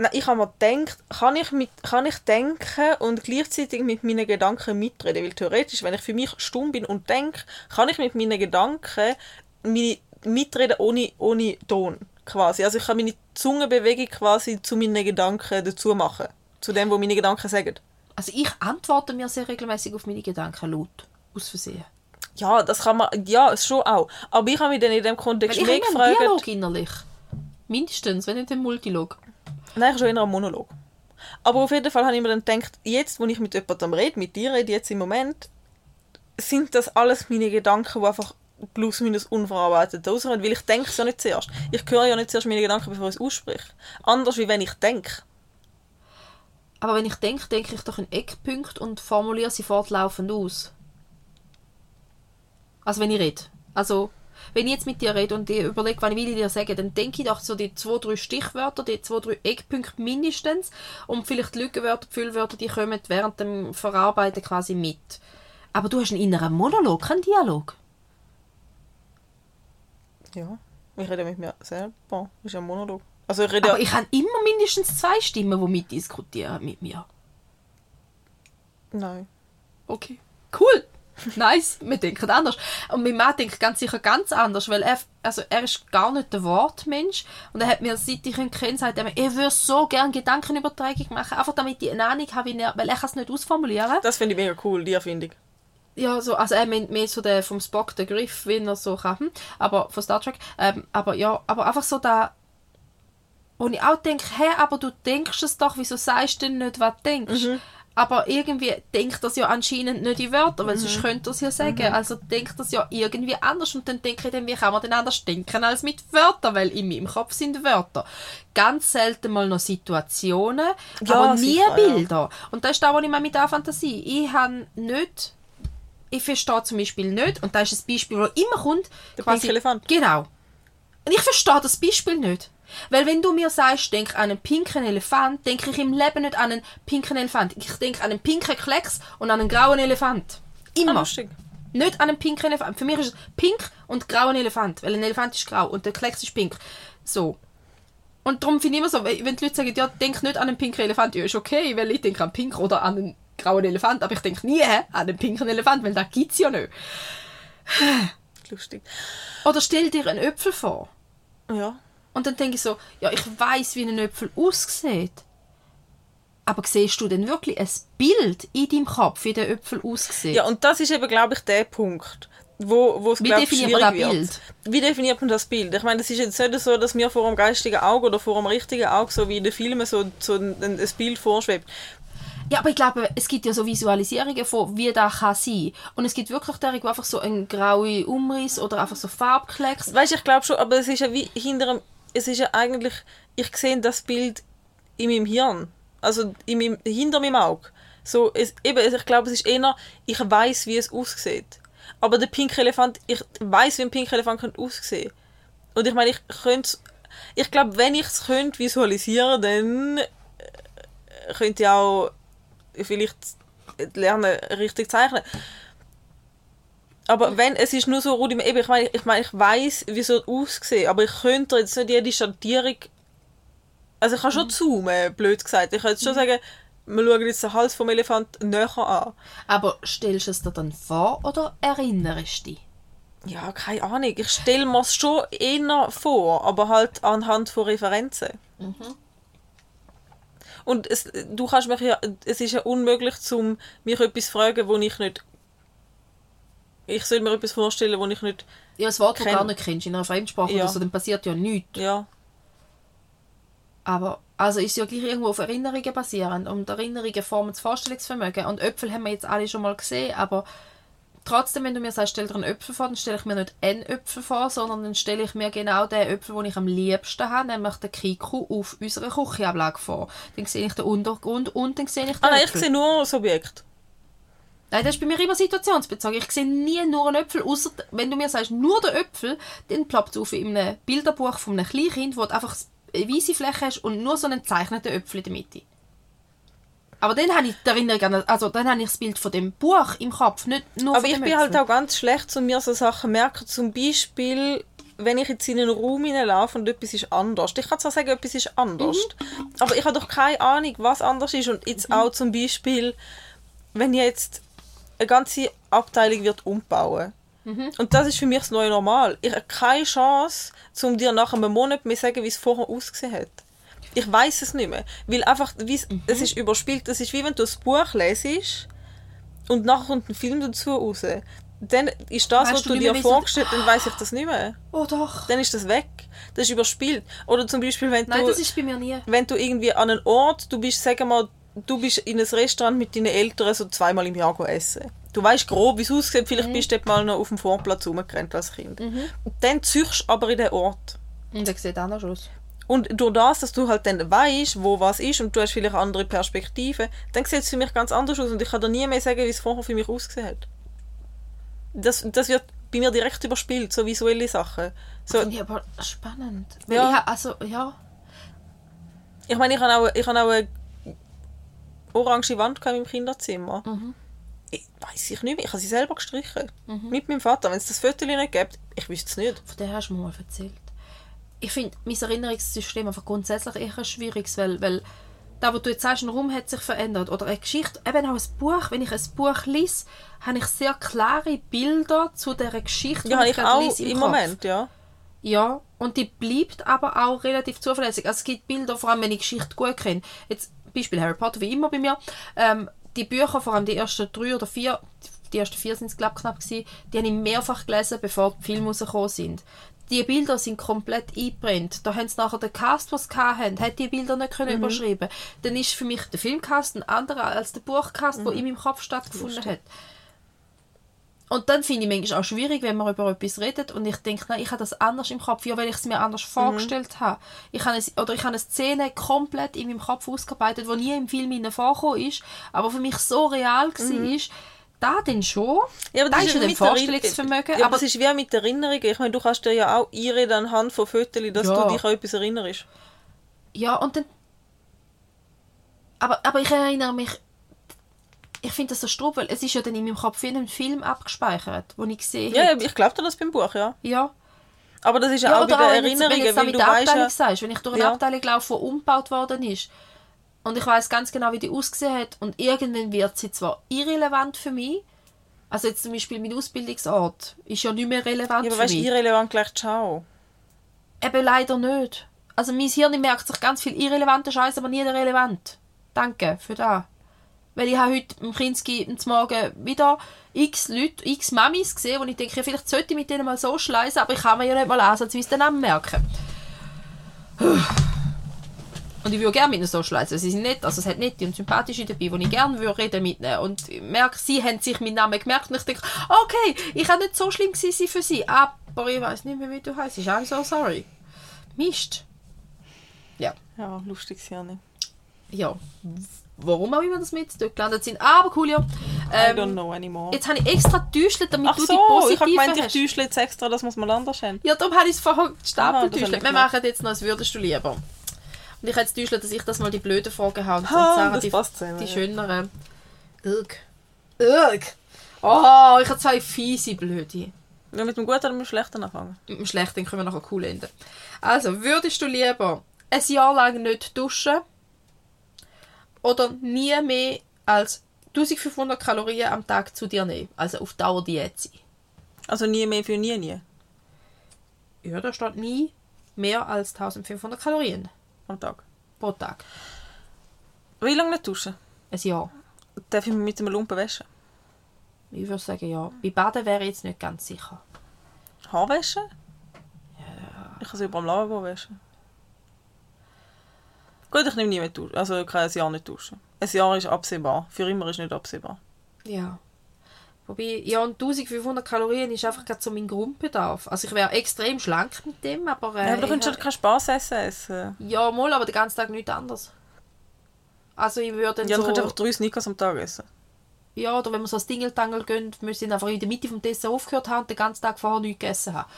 Nein, ich habe mir gedacht, kann ich, mit, kann ich denken und gleichzeitig mit meinen Gedanken mitreden? Weil theoretisch, wenn ich für mich stumm bin und denke, kann ich mit meinen Gedanken meine, mitreden ohne, ohne Ton. Quasi. Also ich kann meine Zungenbewegung quasi zu meinen Gedanken dazu machen. Zu dem, was meine Gedanken sagen. Also ich antworte mir sehr regelmäßig auf meine Gedanken laut. Aus Versehen. Ja, das kann man, ja, schon auch. Aber ich habe mich dann in dem Weil Kontext ich mehr habe immer einen gefragt... Dialog innerlich. Mindestens, wenn nicht ein Multilog. Nein, schon eher ein Monolog. Aber auf jeden Fall habe ich mir dann gedacht, jetzt, wo ich mit jemandem rede, mit dir rede, jetzt im Moment, sind das alles meine Gedanken, die einfach plus minus unverarbeitet rauskommt, weil ich denke es ja nicht zuerst. Ich höre ja nicht zuerst meine Gedanken, bevor ich es ausspreche. Anders, wie wenn ich denke. Aber wenn ich denke, denke ich doch in Eckpunkt und formuliere sie fortlaufend aus. Also wenn ich rede. Also, wenn ich jetzt mit dir rede und ich überlege, was ich dir sagen, dann denke ich doch so die zwei, drei Stichwörter, die zwei, drei Eckpunkte mindestens und vielleicht die Lückenwörter, die Füllwörter, die kommen während dem Verarbeiten quasi mit. Aber du hast einen inneren Monolog, keinen Dialog. Ja, ich rede mit mir selber. Das ist ja ein Monolog. Also ich rede Aber ich habe immer mindestens zwei Stimmen, die mitdiskutieren mit mir. Nein. Okay. Cool. Nice. Wir denken anders. Und mein Mann denkt ganz sicher ganz anders, weil er, also er ist gar nicht der Wortmensch. Und er hat mir, seit ich ihn kenne, gesagt, er würde so gerne Gedankenübertragung machen, einfach damit ich eine Ahnung habe, wie er, weil er kann es nicht ausformulieren. Das finde ich mega cool, die Erfindung. Ja, so, also er meint mehr so der vom Spock, der Griff, wie er so kann, hm, aber von Star Trek. Ähm, aber ja, aber einfach so da, und ich auch denke, hä, aber du denkst es doch, wieso sagst du denn nicht, was du denkst? Aber irgendwie denkt das ja anscheinend nicht in Wörter, weil sonst könnte es ja sagen. Also denkt das ja irgendwie anders und dann denke ich dann, wie kann man denn anders denken als mit Wörtern, weil in meinem Kopf sind Wörter. Ganz selten mal noch Situationen, Ja, aber nie sicher, ja. Bilder. Und das ist da, wo ich mal mit der Fantasie. Ich habe nicht ich verstehe zum Beispiel nicht, und da ist ein Beispiel, das immer kommt. Der pinke Elefant. Genau. Und ich verstehe das Beispiel nicht. Weil wenn du mir sagst, denk an einen pinken Elefant, denke ich im Leben nicht an einen pinken Elefant. Ich denke an einen pinken Klecks und an einen grauen Elefant. Ah, Immer. lustig. Nicht an einen pinken Elefant. Für mich ist es pink und grauer Elefant. Weil ein Elefant ist grau und der Klecks ist pink. So. Und darum finde ich immer so, wenn die Leute sagen, ja, denk nicht an einen pinken Elefant, ja, ist okay, weil ich denke an pink oder an einen grauen Elefant, aber ich denke nie an einen pinken Elefant, weil das gibt es ja nicht. Lustig. Oder stell dir einen Äpfel vor. Ja. Und dann denke ich so, ja, ich weiß, wie ein Äpfel aussieht. Aber siehst du denn wirklich ein Bild in deinem Kopf, wie der Äpfel aussieht? Ja, und das ist eben, glaube ich, der Punkt, wo, wo es, Wie glaube ich, definiert man das wird. Bild? Wie definiert man das Bild? Ich meine, es ist jetzt nicht so, dass mir vor dem geistigen Auge oder vor dem richtigen Auge, so wie in den Filmen, so, so ein, ein Bild vorschwebt. Ja, aber ich glaube, es gibt ja so Visualisierungen von, wie das kann sein. Und es gibt wirklich derige, wo einfach so ein grauer Umriss oder einfach so Farbklecks. Weißt ich glaube schon, aber es ist ja wie hinter es ist ja eigentlich, ich sehe das Bild in meinem Hirn. Also in meinem, hinter meinem Auge. So, es, eben, ich glaube, es ist eher, ich weiß, wie es aussieht. Aber der pinke Elefant, ich weiß, wie ein pinker Elefant könnte aussehen. Und ich meine, ich könnte, ich glaube, wenn ich es könnte visualisieren, dann könnte ich auch vielleicht lernen, richtig zeichnen. Aber wenn, es ist nur so rudimentär, ich meine, ich, meine, ich weiß, wie es aussieht, aber ich könnte jetzt nicht jede Schattierung, also ich kann schon zoomen, blöd gesagt. Ich kann jetzt schon sagen, wir schauen jetzt den Hals vom Elefant näher an. Aber stellst du es dir dann vor oder erinnerst du dich? Ja, keine Ahnung. Ich stelle mir es schon eher vor, aber halt anhand von Referenzen. Und es, du kannst mich ja, es ist ja unmöglich, zum mich etwas fragen, wo ich nicht. Ich soll mir etwas vorstellen, wo ich nicht. Ja, das Wort, das du Kenn- gar nicht kennst, in einer Fremdsprache Ja. oder so, dann passiert ja nichts. Ja. Aber also ist ja gleich irgendwo auf Erinnerungen basierend und Erinnerungen formen das Vorstellungsvermögen. Und Äpfel haben wir jetzt alle schon mal gesehen, aber trotzdem, wenn du mir sagst, stell dir einen Äpfel vor, dann stelle ich mir nicht einen Äpfel vor, sondern dann stelle ich mir genau den Äpfel, den ich am liebsten habe, nämlich den Kiku auf unserer Küchenablage vor. Dann sehe ich den Untergrund und dann sehe ich den Ah nein, ich sehe nur das Objekt. Nein, das ist bei mir immer situationsbezogen. Ich sehe nie nur einen Äpfel, außer wenn du mir sagst, nur der Äpfel, dann ploppt es auf in einem Bilderbuch von einem Kleinkind, wo du einfach eine weiße Fläche hast und nur so einen gezeichneten Äpfel in der Mitte. Aber dann habe ich die Erinnerung an, also dann habe ich das Bild von dem Buch im Kopf, nicht nur Aber ich bin Äpfel. halt auch ganz schlecht, um mir so Sachen merken. Zum Beispiel, wenn ich jetzt in einen Raum hineinlaufe und etwas ist anders. Ich kann zwar sagen, etwas ist anders, Mhm. aber ich habe doch keine Ahnung, was anders ist. Und jetzt auch zum Beispiel, wenn jetzt eine ganze Abteilung wird umbauen. Mhm. Und das ist für mich das neue Normal. Ich habe keine Chance, um dir nach einem Monat mir zu sagen, wie es vorher ausgesehen hat. Ich weiß es nicht mehr. Weil einfach, Mhm. es ist überspielt. Es ist wie wenn du ein Buch lesest und nachher kommt ein Film dazu raus. Dann ist das, Weißt was du du dir mehr, vorgestellt dann weiß ich das nicht mehr. Oh doch. Dann ist das weg. Das ist überspielt. Oder zum Beispiel, wenn Nein, du, das ist bei mir nie. wenn du irgendwie an einen Ort, du bist, sagen wir mal, du bist in ein Restaurant mit deinen Eltern so zweimal im Jahr essen. Du weißt grob, wie es aussieht. Mhm. Vielleicht bist du dort mal noch auf dem Vorplatz rumgerannt als Kind. Und dann züchst du aber in den Ort. Und der sieht anders aus. Und durch das, dass du halt dann weißt, wo was ist und du hast vielleicht andere Perspektiven, dann sieht es für mich ganz anders aus und ich kann dir nie mehr sagen, wie es vorher für mich ausgesehen hat. Das, das wird bei mir direkt überspielt, so visuelle Sachen. So, Finde ich aber spannend. Ja. ich also, ja. ich meine, ich habe auch, ich habe auch eine orange Wand gehabt im Kinderzimmer. Ich weiß ich nicht mehr. Ich habe sie selber gestrichen. Mit meinem Vater. Wenn es das Foto nicht gibt, ich wüsste es nicht. Von der hast du mir mal erzählt. Ich finde mein Erinnerungssystem einfach grundsätzlich eher ein schwieriges, weil, weil da, wo du jetzt sagst, ein Raum hat sich verändert oder eine Geschichte, eben auch ein Buch, wenn ich ein Buch lese, habe ich sehr klare Bilder zu dieser Geschichte, Ja, die ich gerade auch lese, im Kopf. Moment, ja. Ja, und die bleibt aber auch relativ zuverlässig. Also es gibt Bilder, vor allem wenn ich Geschichte gut kenne. Jetzt Beispiel Harry Potter, wie immer bei mir. Ähm, die Bücher, vor allem die ersten drei oder vier, die ersten vier sind es glaube ich knapp gewesen, die habe ich mehrfach gelesen, bevor die Filme rausgekommen sind. Die Bilder sind komplett eingebrannt. Da haben sie nachher den Cast, was sie hatten, hat die Bilder nicht können überschreiben. Dann ist für mich der Filmcast ein anderer als der Buchcast, der in meinem Kopf stattgefunden hat. Und dann finde ich manchmal auch schwierig, wenn man über etwas redet und ich denke, nein, ich habe das anders im Kopf, ja, weil ich es mir anders vorgestellt habe. Ich habe es, oder ich habe eine Szene komplett in meinem Kopf ausgearbeitet, die nie im Film vorgekommen ist, aber für mich so real war, ist, da dann schon. Ja, aber da das ist ja mit der Vorstellungsvermögen, Ja, aber aber es ist wie mit Erinnerungen. Ich meine, du kannst dir ja auch einreden anhand von Fotos, dass Ja. du dich an etwas erinnerst. Ja, und dann. Aber, aber ich erinnere mich. Ich finde das so strub, weil es ist ja dann in meinem Kopf wie in einem Film abgespeichert, wo ich gesehen Ja, habe. ja, ich glaube dir das beim Buch, ja. Ja. Aber das ist ja, Ja, auch bei den auch wenn jetzt, wenn Erinnerungen, weil mit du der weißt Abteilung ja... sagst, wenn ich durch eine Ja. Abteilung laufe, die umgebaut worden ist und ich weiß ganz genau, wie die ausgesehen hat und irgendwann wird sie zwar irrelevant für mich, also jetzt zum Beispiel mein Ausbildungsort ist ja nicht mehr relevant Ja, aber für weißt du, mich. irrelevant gleich ciao. Eben leider nicht. Also mein Hirn merkt sich ganz viel irrelevante Scheiße, aber nie der relevant. Danke für das. Weil ich habe heute im Kinski am Morgen wieder x Leute, x Mamis gesehen, wo ich denke, vielleicht sollte ich mit denen mal so schleißen, aber ich kann mir ja nicht mal ansatzweise den Namen merken. Und ich würde gerne mit ihnen so schleißen. Sie sind nett, also es hat nette und sympathische dabei, wo ich gerne würde reden mit ihnen. Und ich merke, sie haben sich meinen Namen gemerkt und ich denke, okay, ich kann nicht so schlimm sein für sie, aber ich weiß nicht mehr, wie du heißt. I'm so sorry. Mist. Ja. Ja, lustig ist ja nicht. Ja. Warum auch immer das mit dort gelandet sind. Aber cool, ja. I don't Ähm, know anymore. jetzt habe ich extra getäuscht, damit Ach du die so, ich habe gemeint, ich täusche jetzt extra, dass wir es mal anders haben. Ja, darum habe ich es vorher gestapelt. das habe Wir machen jetzt noch ein «Würdest du lieber?» Und ich habe jetzt täuscht, dass ich das mal die blöden Fragen habe. Und Ha, Sarah die, zusammen, die ja. schöneren. Irg. Irg. Oh, ich habe zwei fiese blöde. Ja, mit dem Guten oder mit dem Schlechten anfangen? Mit dem Schlechten können wir nachher cool enden. Also, würdest du lieber ein Jahr lang nicht duschen oder nie mehr als 1500 Kalorien am Tag zu dir nehmen? Also auf Dauer Diät sein. Also nie mehr für nie, nie. Ja, da steht nie mehr als 1500 Kalorien Am Tag. pro Tag. Wie lange nicht duschen? Ein Jahr. Darf ich mich mit einem Lumpen waschen? Ich würde sagen, ja. Bei Baden wäre ich jetzt nicht ganz sicher. Haar waschen? Ja. Ich kann sie über am Lavabo waschen. Gut, ich nehme nie mehr duschen. Also ich kann ein Jahr nicht duschen. Ein Jahr ist absehbar. Für immer ist nicht absehbar. Ja. Wobei, ja, und 1500 Kalorien ist einfach gerade so mein Grundbedarf. Also ich wäre extrem schlank mit dem, aber... Äh, Ja, aber du ich hab- halt kein Spass essen. essen. Ja, mal, aber den ganzen Tag nichts anderes. Also ich würde dann Ja, dann so... du einfach drei Snickers am Tag essen. Ja, oder wenn wir so ein Dingeltangel gehen, müssen wir einfach in der Mitte vom Dessert aufgehört haben und den ganzen Tag vorher nichts gegessen haben.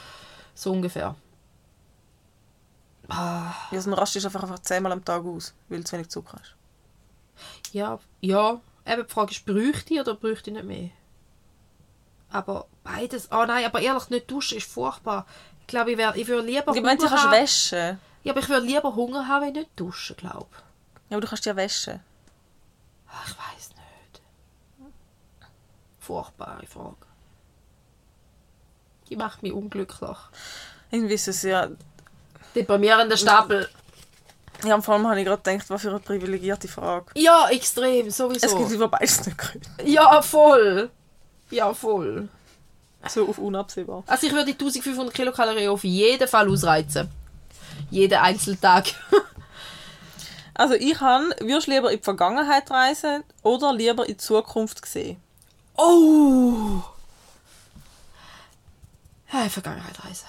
So ungefähr. Ah, Ja, so ein Rast ist einfach, einfach zehnmal am Tag aus, weil du zu wenig Zucker hast. ja, ja. Eben die Frage ist, bräuchte ich oder bräuchte ich nicht mehr? Aber beides... Oh nein, aber ehrlich, nicht duschen ist furchtbar. Ich glaube, ich, wär, ich würde lieber Ich meine, du kannst haben... waschen. Ja, aber ich würde lieber Hunger haben, wenn ich nicht duschen, glaube Ja, aber du kannst ja waschen. Ach, ich weiß nicht. Furchtbare Frage. Die macht mich unglücklich. Irgendwie ist es ja... Deprimierender Stapel. Ja, vor allem habe ich gerade gedacht, was für eine privilegierte Frage. Ja, extrem, Es gibt sowieso. über beides nicht können. Ja, voll. Ja, voll. So auf unabsehbar. Also ich würde die 1500 Kilokalorien auf jeden Fall ausreizen. Jeden Einzeltag. Also ich habe, würdest du lieber in die Vergangenheit reisen oder lieber in die Zukunft sehen? Oh! Ja, Vergangenheit reisen.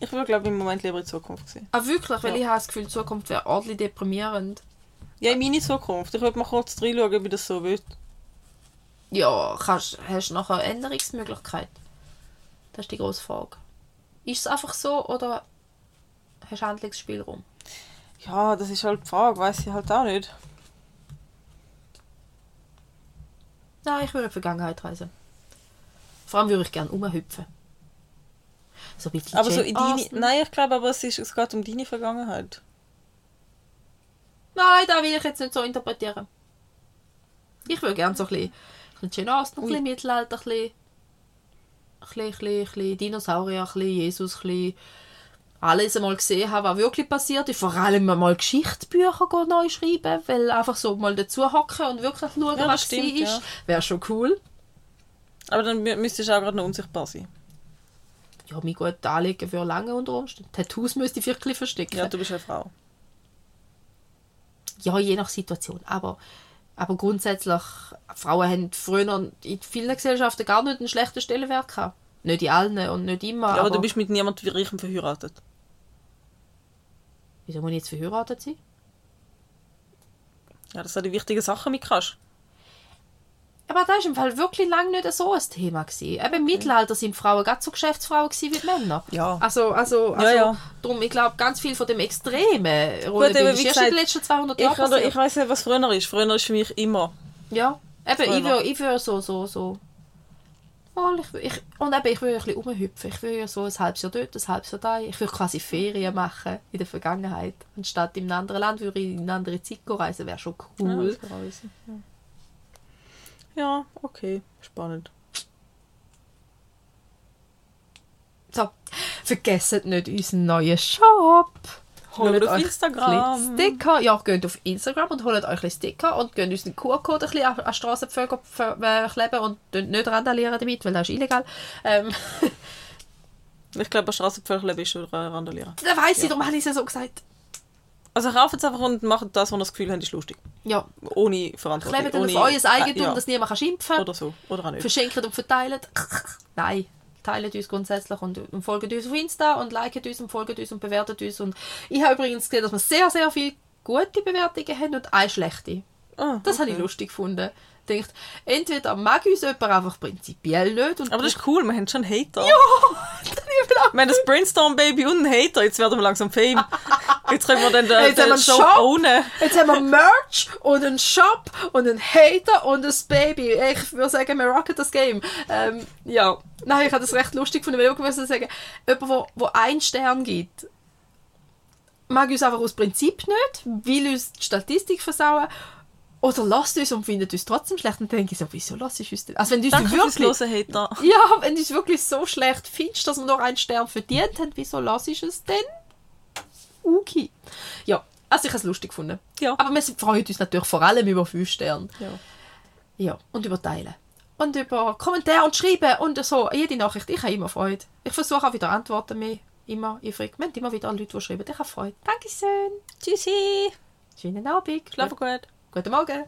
Ich würde, glaube im Moment lieber in die Zukunft sehen. Ah, wirklich? Weil Ja. ich habe das Gefühl, die Zukunft wäre ordentlich deprimierend. Ja, in meine Zukunft. Ich würde mal kurz reinschauen, wie das so wird. Ja, kannst, hast du nachher eine Änderungsmöglichkeit? Das ist die grosse Frage. Ist es einfach so oder hast du Handlungsspielraum? Ja, das ist halt die Frage, weiß ich halt auch nicht. Nein, ich würde in die Vergangenheit reisen. Vor allem würde ich gerne umhüpfen. So ein bisschen Aber so Jane in deine. Nein, ich glaube aber, es, ist, es geht um deine Vergangenheit. Nein, das will ich jetzt nicht so interpretieren. Ich würde gerne so ein bisschen, bisschen Austen, ein bisschen Mittelalter, ein bisschen, ein bisschen, ein bisschen, Dinosaurier, ein bisschen Jesus, ein bisschen alles einmal gesehen haben, was wirklich passiert ist. Vor allem mal Geschichtsbücher neu schreiben, weil einfach so mal dazu hocken und wirklich schauen, Ja, was stimmt, ist. ja. Wäre schon cool. Aber dann mü- müsstest du auch gerade noch unsichtbar sein. Ja, mich gut anlegen für lange unter Umständen. Tattoos müsste ich vielleicht verstecken. Ja, du bist eine Frau. Ja, je nach Situation. Aber, aber grundsätzlich, Frauen haben früher in vielen Gesellschaften gar nicht einen schlechten Stellenwert gehabt. Nicht in allen und nicht immer. Ja, aber aber du bist mit niemandem wie Reichem verheiratet. Wieso muss ich jetzt verheiratet sein? Ja, dass du die wichtigen Sachen mitkriegst. Aber da war im Fall wirklich lange nicht so ein Thema. Gewesen. Eben im Mittelalter sind Frauen ganz so Geschäftsfrauen gewesen wie Männer. Ja. Also, also, also Ja, ja. darum, ich glaube, ganz viel von dem Extremen Gut, eben, wie in den letzten 200 Ich, Jahren oder, passiert. ich weiß nicht, was früher ist. Früher ist für mich immer. Ja, eben, ich würde ich würd so, so, so... Mal, ich, ich, und eben, ich würde ein bisschen rumhüpfen. Ich würde ja so ein halbes Jahr dort, ein halbes Jahr da. Ich würde quasi Ferien machen in der Vergangenheit. Anstatt in einem anderen Land würde ich in eine andere Zeit reisen. Wäre schon cool. das ich Ja. Ja, okay. Spannend. So, vergesst nicht unseren neuen Shop. Holt auf euch Instagram. Sticker. Ja, geht auf Instagram und holt euch ein Sticker und geht unseren QR-Code ein bisschen an, an Strassenpflege äh, kleben und nicht randalieren damit, weil das ist illegal. Ähm, Ich glaube, bei Strassenpföcheln bist du randalieren. da weiss ich, darum habe ich es ja so gesagt. Also kauft es einfach und macht das, was ihr das Gefühl habt, ist lustig. Ja, Ohne Verantwortung. klebt dann ohne, auf euer Eigentum, äh, ja. dass niemand kann schimpfen kann. Oder so. Oder auch nicht. Verschenkt und verteilt. Nein. Teilt uns grundsätzlich und, und folgt uns auf Insta und liket uns und folgt uns und bewertet uns. Und ich habe übrigens gesehen, dass wir sehr, sehr viele gute Bewertungen haben und eine schlechte. Ah, Das habe ich lustig gefunden. Ich dachte, entweder mag uns jemand einfach prinzipiell nicht. Aber das ist cool, wir haben schon Hater. Ja! Wir haben das Brainstorm-Baby und einen Hater. Jetzt werden wir langsam Fame. Jetzt können wir dann den, Jetzt den einen Show Shop. ownen. Jetzt haben wir Merch und einen Shop und einen Hater und ein Baby. Ich würde sagen, wir rocken das Game. Ähm, ja. Nein, ich habe das recht lustig gefunden, weil ich muss sagen, jemand, wo, wo einen Stern gibt, mag uns einfach aus Prinzip nicht, will uns die Statistik versauen oder lasst uns und findet uns trotzdem schlecht. Und dann denke ich so, wieso lasst ich uns denn? Also wenn du uns wirklich... Ja, wenn du es wirklich so schlecht findest, dass wir noch einen Stern verdient haben, wieso lass ich es denn? Okay. Ja, also ich habe es lustig gefunden. Ja. Aber wir freuen uns natürlich vor allem über 5 Sterne. Ja. Ja, und über Teilen. Und über Kommentare und Schreiben und so. Jede Nachricht. Ich habe immer Freude. Ich versuche auch wieder Antworten mehr. Immer. Wir haben immer wieder Leute, die schreiben. Ich habe Freude. Dankeschön. Tschüssi. Schönen Abend. Schlaf gut. Guten Morgen.